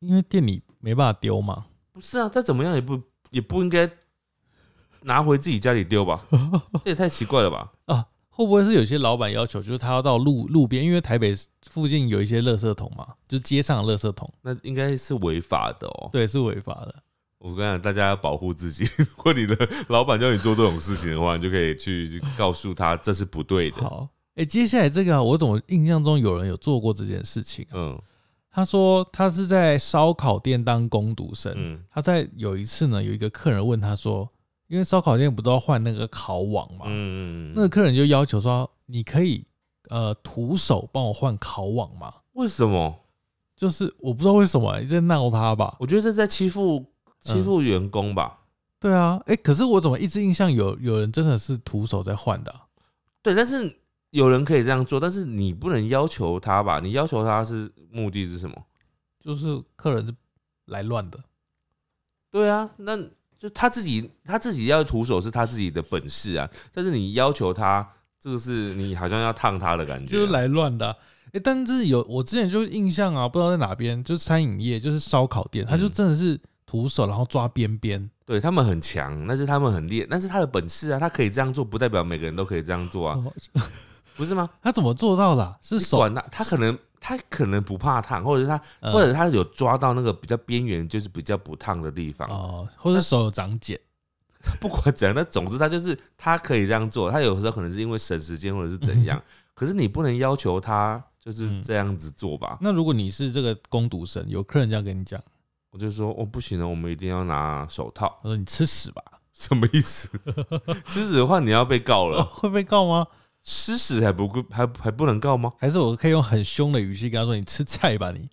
因为店里没办法丢嘛。不是啊，再怎么样也不也不应该拿回自己家里丢吧？这也太奇怪了吧？啊，会不会是有些老板要求，就是他要到路路边，因为台北附近有一些垃圾桶嘛，就是街上的垃圾桶，那应该是违法的哦。对，是违法的。我跟你讲，大家要保护自己。如果你的老板叫你做这种事情的话，你就可以去告诉他这是不对的。好，哎、接下来这个啊、我怎么印象中有人有做过这件事情啊？嗯他说他是在烧烤店当工读生，嗯他在有一次呢，有一个客人问他说因为烧烤店不都要换那个烤网嘛？嗯嗯，那个客人就要求说，你可以呃徒手帮我换烤网吗？为什么？就是我不知道为什么、你在闹他吧？我觉得这在欺负欺负员工吧。对啊，哎、可是我怎么一直印象有有人真的是徒手在换的啊、对，但是有人可以这样做，但是你不能要求他吧？你要求他是目的是什么？就是客人是来乱的。对啊，那就他自己他自己要徒手是他自己的本事啊，但是你要求他，这个是你好像要烫他的感觉啊、就是来乱的啊、哎、但是有我之前就印象啊，不知道在哪边，就是餐饮业，就是烧烤店，他就嗯真的是徒手，然后抓边边。对他们很强，但是他们很厉害，那是他的本事啊，他可以这样做，不代表每个人都可以这样做啊，哦 不是吗？他怎么做到的啊、是手，你管他，他可能他可能不怕烫，或者是他嗯或者他有抓到那个比较边缘，就是比较不烫的地方。哦，或者手有长茧。不管怎样，那总之他就是他可以这样做，他有时候可能是因为省时间或者是怎样，可是你不能要求他就是这样子做吧？那如果你是这个攻读生，有客人这样跟你讲，我就说哦不行了，我们一定要拿手套，他说你吃屎吧，什么意思？吃屎的话你要被告了，会被告吗？吃屎还不还还不能告吗？还是我可以用很凶的语气跟他说你吃菜吧你？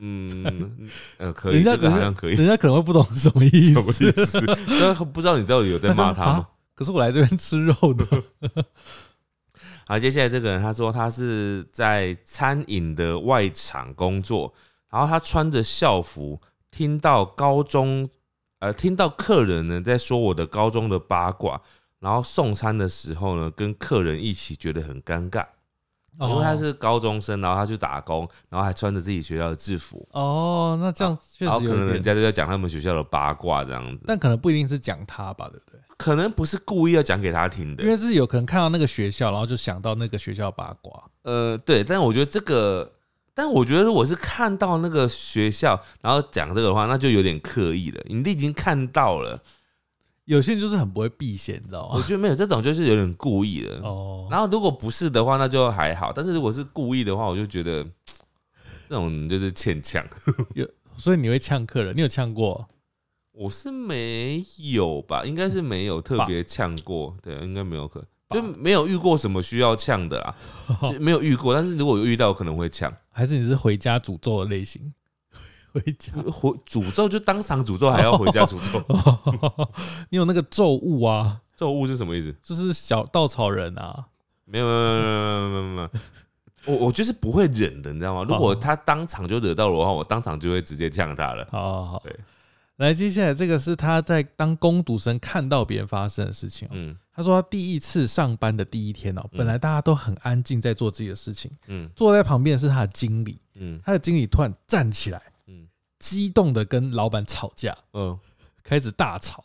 嗯，呃，可以，人家这个好像可以，人家可能会不懂什么意什么思。意思？那不知道你到底有在骂他吗啊？可是我来这边吃肉的。好，接下来这个人他说他是在餐饮的外场工作，然后他穿着校服，听到高中呃听到客人呢在说我的高中的八卦，然后送餐的时候呢跟客人一起觉得很尴尬，因为他是高中生，然后他去打工，然后还穿着自己学校的制服，哦，那这样确然后实有，可能人家就在讲他们学校的八卦这样子，但可能不一定是讲他吧，对不对？可能不是故意要讲给他听的。因，为是有可能看到那个学校，然后就想到那个学校八卦。呃，对，但我觉得这个，但我觉得如果是看到那个学校，然后讲这个的话，那就有点刻意了。你已经看到了，有些人就是很不会避嫌，你知道吗？我觉得没有这种就是有点故意的。哦，然后如果不是的话，那就还好。但是如果是故意的话，我就觉得这种就是欠呛。有所以你会呛客人，你有呛过？我是没有吧，应该是没有特别呛过，对，应该没有可，就没有遇过什么需要呛的啦，就没有遇过。但是如果有遇到，可能会呛。还是你是回家诅咒的类型？回家，回诅咒就当场诅咒，还要回家诅咒，你有那个咒物啊，咒物是什么意思？就是小稻草人啊。没有没有没有没有没有没有，我我就是不会忍的，你知道吗？如果他当场就惹到我的话，我当场就会直接呛他了。好好好，对。来，接下来这个是他在当攻读生看到别人发生的事情、哦。嗯他说他第一次上班的第一天哦，嗯本来大家都很安静在做自己的事情，嗯坐在旁边的是他的经理，嗯他的经理突然站起来，嗯激动的跟老板吵架，嗯，开始大吵，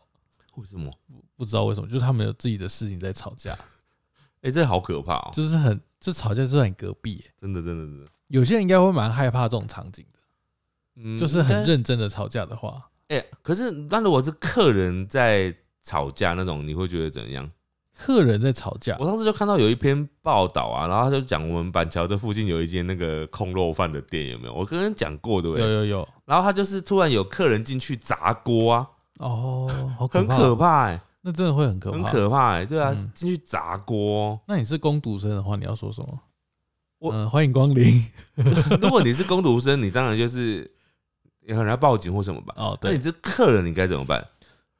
为什么？不知道为什么，就是他们有自己的事情在吵架，哎，这好可怕哦！就是很这吵架就在你隔壁耶，真的真的真的，有些人应该会蛮害怕这种场景的，嗯就是很。认真的吵架的话，哎，可是那如果是客人在吵架那种，你会觉得怎样？客人在吵架我，上次就看到有一篇报道啊，然后他就讲我们板桥的附近有一间那个空肉饭的店，有没有？我跟人讲过，对不对？有有有，然后他就是突然有客人进去砸锅啊，哦，好可很怕，可怕哎、那真的会很可怕，很可怕哎、对啊，嗯进去砸锅。那你是攻读生的话，你要说什么？我嗯，欢迎光临。如果你是攻读生，你当然就是有可能要报警或什么吧。哦，对那你，这客人你该怎么办？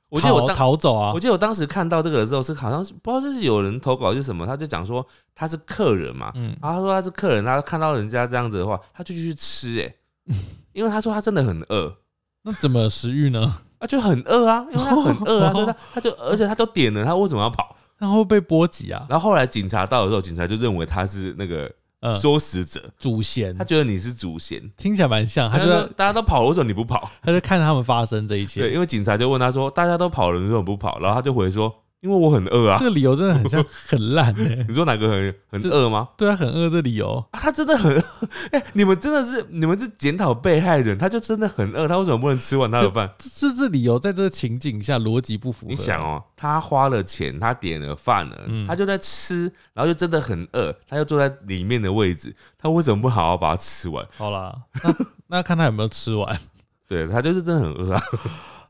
我记得我逃当逃走啊我，记得我当时看到这个的时候是好像是不知道是有人投稿是什么，他就讲说他是客人嘛，嗯，然后他说他是客人，他看到人家这样子的话，他就去吃哎、因为他说他真的很饿。那怎么食欲呢？啊，就很饿啊，因为他很饿啊，所以他他就而且他都点了，他为什么要跑？那会不会被波及啊？然后后来警察到的时候，警察就认为他是那个嗯，说死者，祖先。他，觉得你是祖先，听起来蛮像，他他就就说大家都跑了，为什么你不跑？他就看他们发生这一切。对，因为警察就问他说，大家都跑了，你为什么不跑？然后他就回说，因为我很饿啊这。个理由真的很像很烂哎。你说哪个很很这饿吗？对啊，很饿这理由，啊，他真的很饿，哎、你们真的是你们是检讨被害人，他就真的很饿，他为什么不能吃完他的饭？这这这理由在这个情景下逻辑不符合。你想，哦，他花了钱，他点了饭了，嗯他就在吃，然后就真的很饿，他又坐在里面的位置，他为什么不好好把它吃完？好啦，那那看他有没有吃完。对他就是真的很饿啊。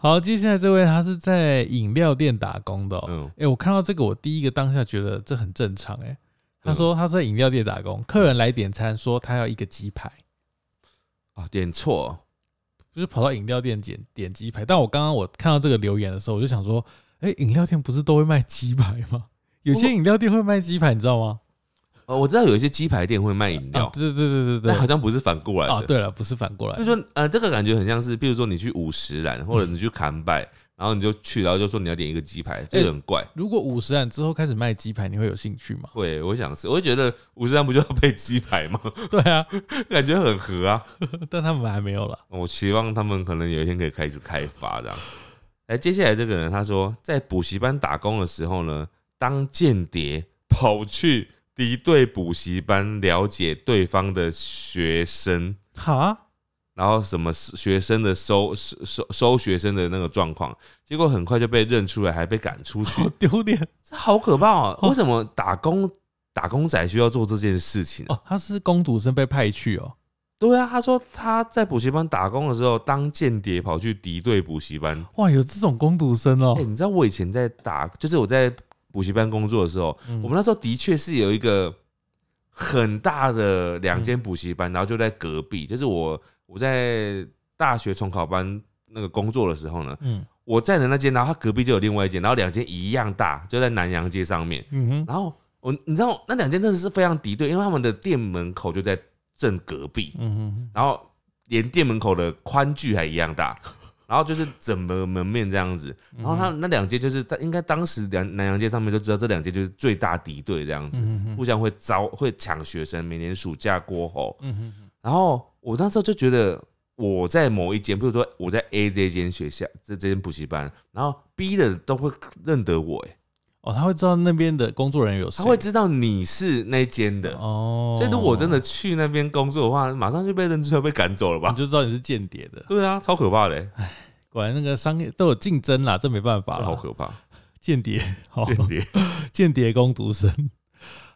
好，接下来这位他是在饮料店打工的、哦。嗯哎、我看到这个，我第一个当下觉得这很正常、哎，他嗯说他在饮料店打工，客人来点餐，说他要一个鸡排，啊，点错，就是跑到饮料店点点鸡排。但我刚刚我看到这个留言的时候，我就想说，哎、饮料店不是都会卖鸡排吗？有些饮料店会卖鸡排，你知道吗？呃，我知道有一些鸡排店会卖饮料啊，，对对对对对但好。像不是反过来啊，的。对了，不是反过来就是，说，呃，这个感觉很像是，比如说你去五十兰，或者你去砍拜，然后你就去，然后就说你要点一个鸡排，这个很怪。如果五十兰之后开始卖鸡排，你会有兴趣吗？会，我想吃，我会觉得五十兰不就要配鸡排吗？对啊，感觉很合啊。但他们还没有了。我期望他们可能有一天可以开始开发这样。哎，接下来这个人他说，在补习班打工的时候呢，当间谍跑去敌对补习班了解对方的学生，哈，然后什么学生的收收收收学生的那个状况，结果很快就被认出来，还被赶出去好，丢脸这好可怕哦！哦为什么打工打工仔需要做这件事情啊？哦！他是工读生被派去哦。对啊，他说他在补习班打工的时候，当间谍跑去敌对补习班。哇，有这种工读生哦哎、。你知道我以前在打，就是我在补习班工作的时候，嗯。我们那时候的确是有一个很大的两间补习班，然后就在隔壁。就是我我在大学重考班那个工作的时候呢，嗯。我在的那间，然后它隔壁就有另外一间，然后两间一样大，就在南洋街上面。嗯哼，然后我你知道那两间真的是非常敌对，因为他们的店门口就在正隔壁，嗯哼，然后连店门口的宽距还一样大，然后就是整个门面这样子，然后他那两间就是在应该当时两南洋街上面就知道这两间就是最大敌对这样子，互相会招会抢学生，每年暑假过后，然后我那时候就觉得我在某一间，比如说我在 A 这间学校这这间补习班，然后 B 的都会认得我，哎，哦，他会知道那边的工作人员有谁，他会知道你是那间的。哦，所以，如果我真的去那边工作的话，马上就被认出来，被赶走了吧你？就知道你是间谍的。对啊，超可怕的、欸，果然那个商业都有竞争啦，这没办法好。可怕！间谍，好，间谍，间谍工读生。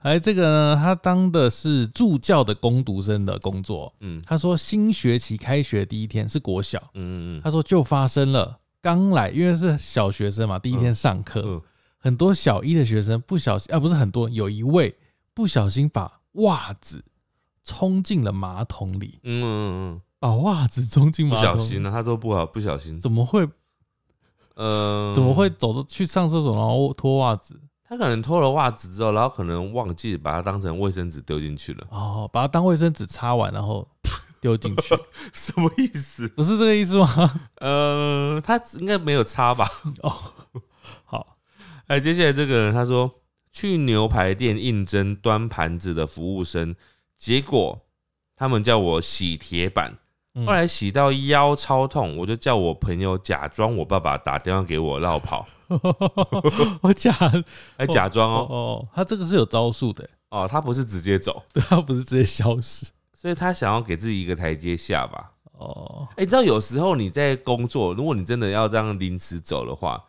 哎，这个呢，他当的是助教的工读生的工作。嗯他说新学期开学第一天是国小，嗯嗯他说就发生了，刚来因为是小学生嘛，第一天上课，嗯，很多小一的学生不小心啊，不是很多，有一位不小心把袜子冲进了马桶里，嗯嗯嗯把袜子冲进马桶里，小心呢、他都不好，不小心，怎么会呃，怎么会？走着去上厕所然后脱袜子？他可能脱了袜子之后，然后可能忘记把它当成卫生纸丢进去了，哦，把它当卫生纸擦完，然后丢进去，什么意思？不是这个意思吗？呃，他应该没有擦吧？哦，好，哎，接下来这个人他说去牛排店应征端盘子的服务生，结果他们叫我洗铁板，嗯后来洗到腰超痛，我就叫我朋友假装我爸爸打电话给我绕跑，我假还假装哦哦哦，他这个是有招数的，哦，他不是直接走，对他不是直接消失所以他想要给自己一个台阶下吧。哦，哎、你知道有时候你在工作，如果你真的要这样临时走的话，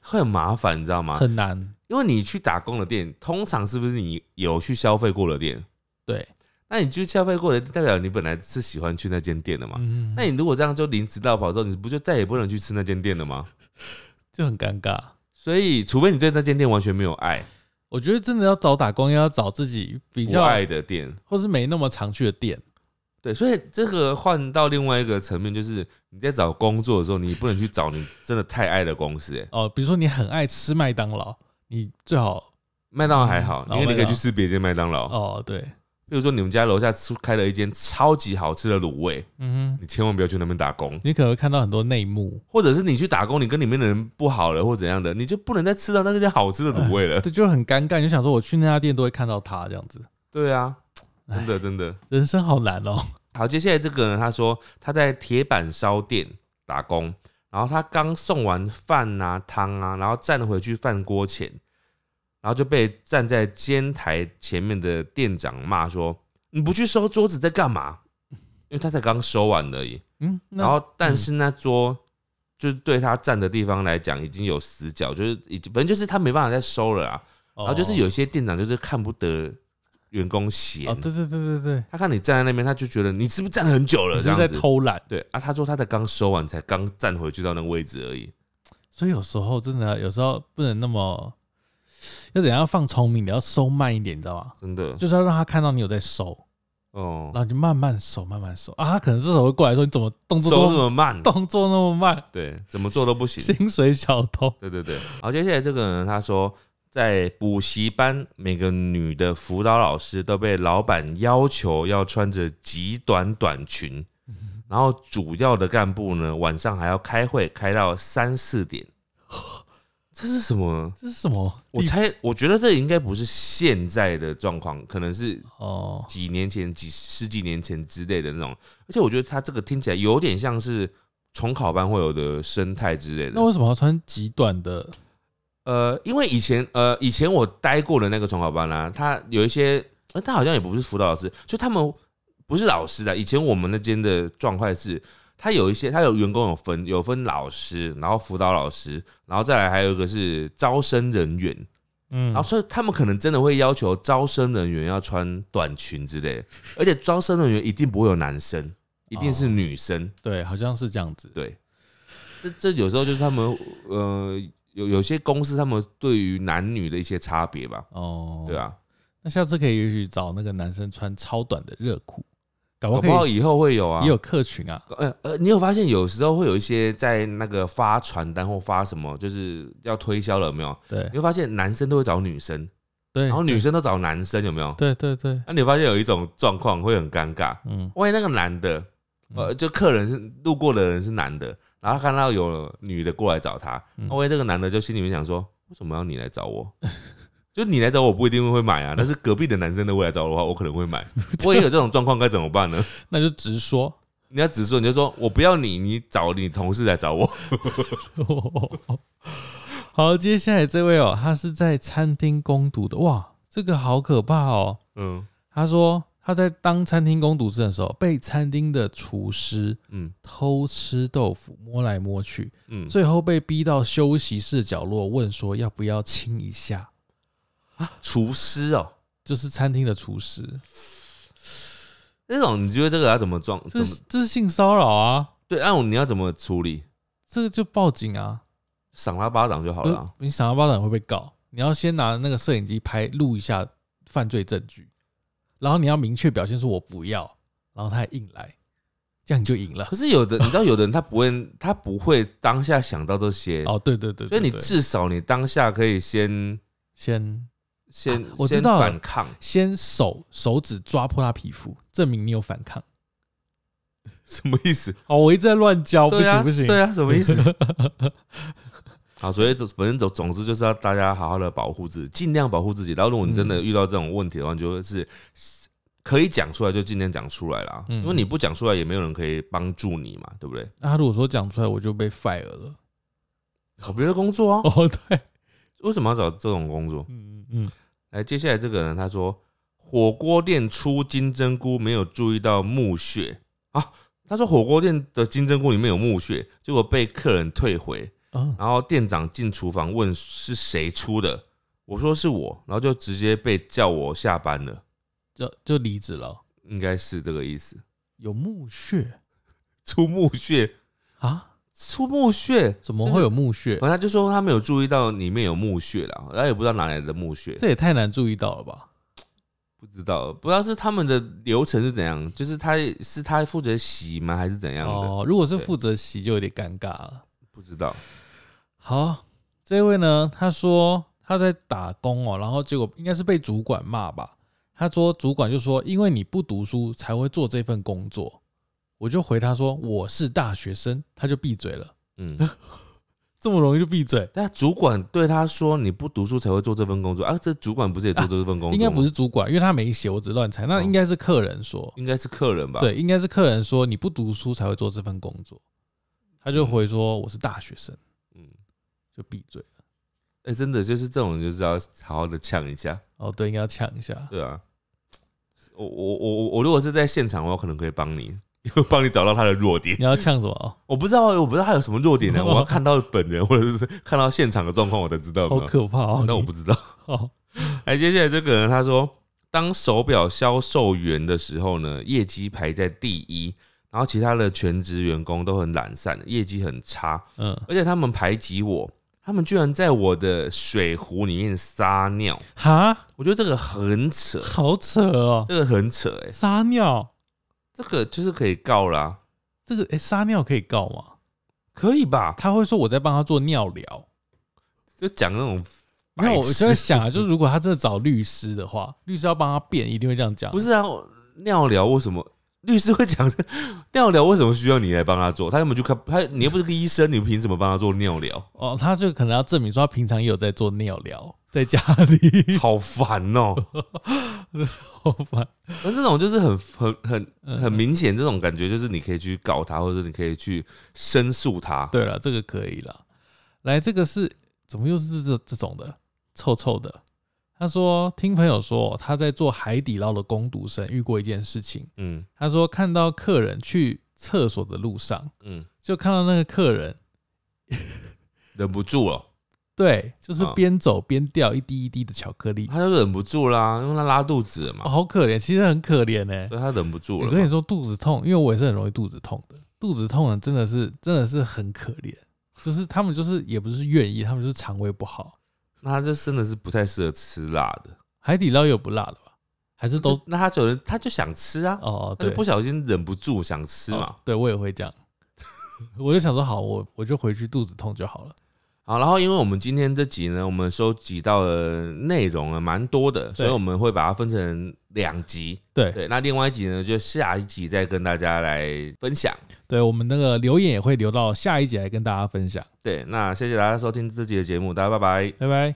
会很麻烦，你知道吗？很难，因为你去打工的店，通常是不是你有去消费过的店？对，那你去消费过的，代表你本来是喜欢去那间店的嘛？嗯，那你如果这样就临时到跑之后，你不就再也不能去吃那间店了吗？就很尴尬。所以，除非你对那间店完全没有爱，我觉得真的要找打工，要找自己比较不爱的店，或是没那么常去的店。对，所以这个换到另外一个层面，就是你在找工作的时候，你不能去找你真的太爱的公司、欸。哦，比如说你很爱吃麦当劳，你最好麦当劳还好，嗯因为你可以去吃别间麦当劳。哦，对，比如说你们家楼下出开了一间超级好吃的卤味，嗯哼，你千万不要去那边打工，你可能会看到很多内幕，或者是你去打工，你跟里面的人不好了或怎样的，你就不能再吃到那间好吃的卤味了。这就很尴尬。你就想说，我去那家店都会看到他这样子，对啊，真的真的。人生好难哦。好，接下来这个呢，他说他在铁板烧店打工，然后他刚送完饭啊汤啊，然后站回去饭锅前，然后就被站在煎台前面的店长骂说：“你不去收桌子在干嘛？”因为他才刚收完而已。嗯，然后，但是那桌就是对他站的地方来讲已经有死角，就是已经反正就是他没办法再收了啊。然后就是有一些店长就是看不得员工闲。哦，对对对对对，他看你站在那边，他就觉得你是不是站很久了？你是不是在。偷懒？对啊，他说他才刚收完，才刚站回去到那个位置而已。所以有时候真的，有时候不能那么，要怎样放聪明，你要收慢一点，你知道吗？真的就是要让他看到你有在收，哦然，后你就慢慢收，慢慢收啊。他可能这时候会过来说：“你怎么动作收这么那么慢，动作那么慢？对，怎么做都不行。薪水小偷。对对对。好，接下来这个人他说，在补习班，每个女的辅导老师都被老板要求要穿着极短短裙，然后主要的干部呢，晚上还要开会，开到三四点。这是什么？这是什么？我猜，我觉得这应该不是现在的状况，可能是哦，几年前、几十几年前之类的那种。而且我觉得他这个听起来有点像是重考班会有的生态之类的那。为什么要穿极短的？呃，因为以前呃以前我待过的那个重考班啦、他有一些，呃，他好像也不是辅导老师，就他们不是老师的。以前我们那间的状态是，他有一些，他有员工有分有分老师，然后辅导老师，然后再来还有一个是招生人员，嗯然后所以他们可能真的会要求招生人员要穿短裙之类的，而且招生人员一定不会有男生，一定是女生。对，好像是这样子。对，这这有时候就是他们呃有有些公司他们对于男女的一些差别吧，哦，对。啊，那下次可以也许找那个男生穿超短的热裤，搞不搞好可以不好以后会有啊，也有客群啊。呃呃，你有发现有时候会有一些在那个发传单或发什么，就是要推销了有没有？对。你会发现男生都会找女生，对，然后女生都找男生，有没有？对对对，那你发现有一种状况会很尴尬，嗯，万一那个男的，呃，就客人是路过的人是男的，然后看到有女的过来找他，嗯万一这个男的就心里面想说，为什么要你来找我？就你来找我，我不一定会买啊，但是隔壁的男生都会来找我的话，我可能会买。万一有这种状况该怎么办呢？那就直说。你要直说，你就说我不要你，你找你同事来找我。好，接下来这位哦，他是在餐厅攻读的，哇，这个好可怕哦。嗯他说他在当餐厅工读生的时候，被餐厅的厨师嗯偷吃豆腐，摸来摸去，嗯，最后被逼到休息室角落，问说要不要亲一下，厨师哦，就是餐厅的厨师，这种你觉得这个要怎么装？这是这是性骚扰啊，对？按你要怎么处理？这个就报警啊，赏他巴掌就好了啊。你赏他巴掌会被告，你要先拿那个摄影机拍录一下犯罪证据，然后你要明确表现出我不要，然后他还硬来，这样你就赢了。可是有的，你知道，有的人 他不会，他不会当下想到这些，哦，对对对所以你至少你当下可以先先先、啊我知道反抗，先手手指抓破他皮肤，证明你有反抗。什么意思？哦，我一直在乱教，不行不行。对啊，什么意思？好，所以总反正总总之就是要大家好好的保护自己，尽量保护自己。然后如果你真嗯的遇到这种问题的话，你就是可以讲出来就尽量讲出来啦，嗯因为你不讲出来也没有人可以帮助你嘛，对不对？那他如果说讲出来，我就被 fire 了。找别的工作啊，哦，对，为什么要找这种工作？嗯嗯来，接下来这个人他说，火锅店出金针菇没有注意到木屑啊。他说火锅店的金针菇里面有木屑，结果被客人退回，嗯，然后店长进厨房问是谁出的，我说是我，然后就直接被叫我下班了，就就离职了。应该是这个意思。有墓穴出墓穴，啊？出墓穴，怎么会有墓穴？反正他就说他没有注意到里面有墓穴了，然后也不知道哪来的墓穴，这也太难注意到了吧？不知道不知道是他们的流程是怎样，就是他是他负责洗吗，还是怎样的？哦，如果是负责洗，就有点尴尬了。不知道。好，这位呢，他说他在打工哦，然后结果应该是被主管骂吧。他说主管就说，因为你不读书才会做这份工作。我就回他说我是大学生，他就闭嘴了。嗯，这么容易就闭嘴？但主管对他说：“你不读书才会做这份工作啊！”这主管不是也做这份工作吗、应该不是主管，因为他没写，我只乱猜。那哦应该是客人说，应该是客人吧？，对，应该是客人说你不读书才会做这份工作。他就回说我是大学生，嗯，就闭嘴了。哎、真的就是这种，就是要好好的呛一下，哦，对，应该要呛一下。对啊。我我我我我如果是在现场，我可能可以帮你，帮你找到他的弱点。你要呛什么？哦我不知道，我不知道他有什么弱点呢、我要看到本人，或者是 看到现场的状况，我才知道好。可怕哦！那我不知道。哦，哎，接下来这个人他说，当手表销售员的时候呢，业绩排在第一，然后其他的全职员工都很懒散，业绩很差，嗯，而且他们排挤我，他们居然在我的水壶里面撒尿，哈，我觉得这个很扯，好扯哦，这个很扯哎、撒尿，这个就是可以告啦、这个哎、撒尿可以告吗？可以吧？他会说我在帮他做尿疗。就讲那种没有，我就在想啊，就是如果他真的找律师的话，律师要帮他辩，一定会这样讲。不是啊，我尿疗为什么律师会讲这 尿疗为什么需要你来帮他做？他根本就看他，你又不是个医生，你凭什么帮他做尿疗？哦，他就可能要证明说他平常也有在做尿疗，在家里。好烦哦、好烦。那这种就是很很很嗯很明显，这种感觉就是你可以去告他，或者你可以去申诉他。对了，这个可以了。来，这个是怎么又是这这种的臭臭的？他说听朋友说他在做海底捞的工读生遇过一件事情。嗯他说看到客人去厕所的路上，嗯，就看到那个客人 忍不住了，对，就是啊边走边掉一滴一滴的巧克力，他就忍不住啦，因为他拉肚子了嘛哦，，好可怜，其实很可怜呢。所以他忍不住了嘛。我跟你说，肚子痛，因为我也是很容易肚子痛的。肚子痛的真的是真的是很可怜，就是他们就是也不是愿意，他们就是肠胃不好。那他这真的是不太适合吃辣的，海底捞有不辣的吧？还是都那他就人他就想吃啊，哦对就不小心忍不住想吃嘛哦。对我也会这样，我就想说好，我我就回去肚子痛就好了。好，然后因为我们今天这集呢，我们收集到的内容啊蛮多的，所以我们会把它分成两集。对对，那另外一集呢，就下一集再跟大家来分享。对，我们那个留言也会留到下一集来跟大家分享。对，那谢谢大家收听这集的节目，大家拜拜。拜拜。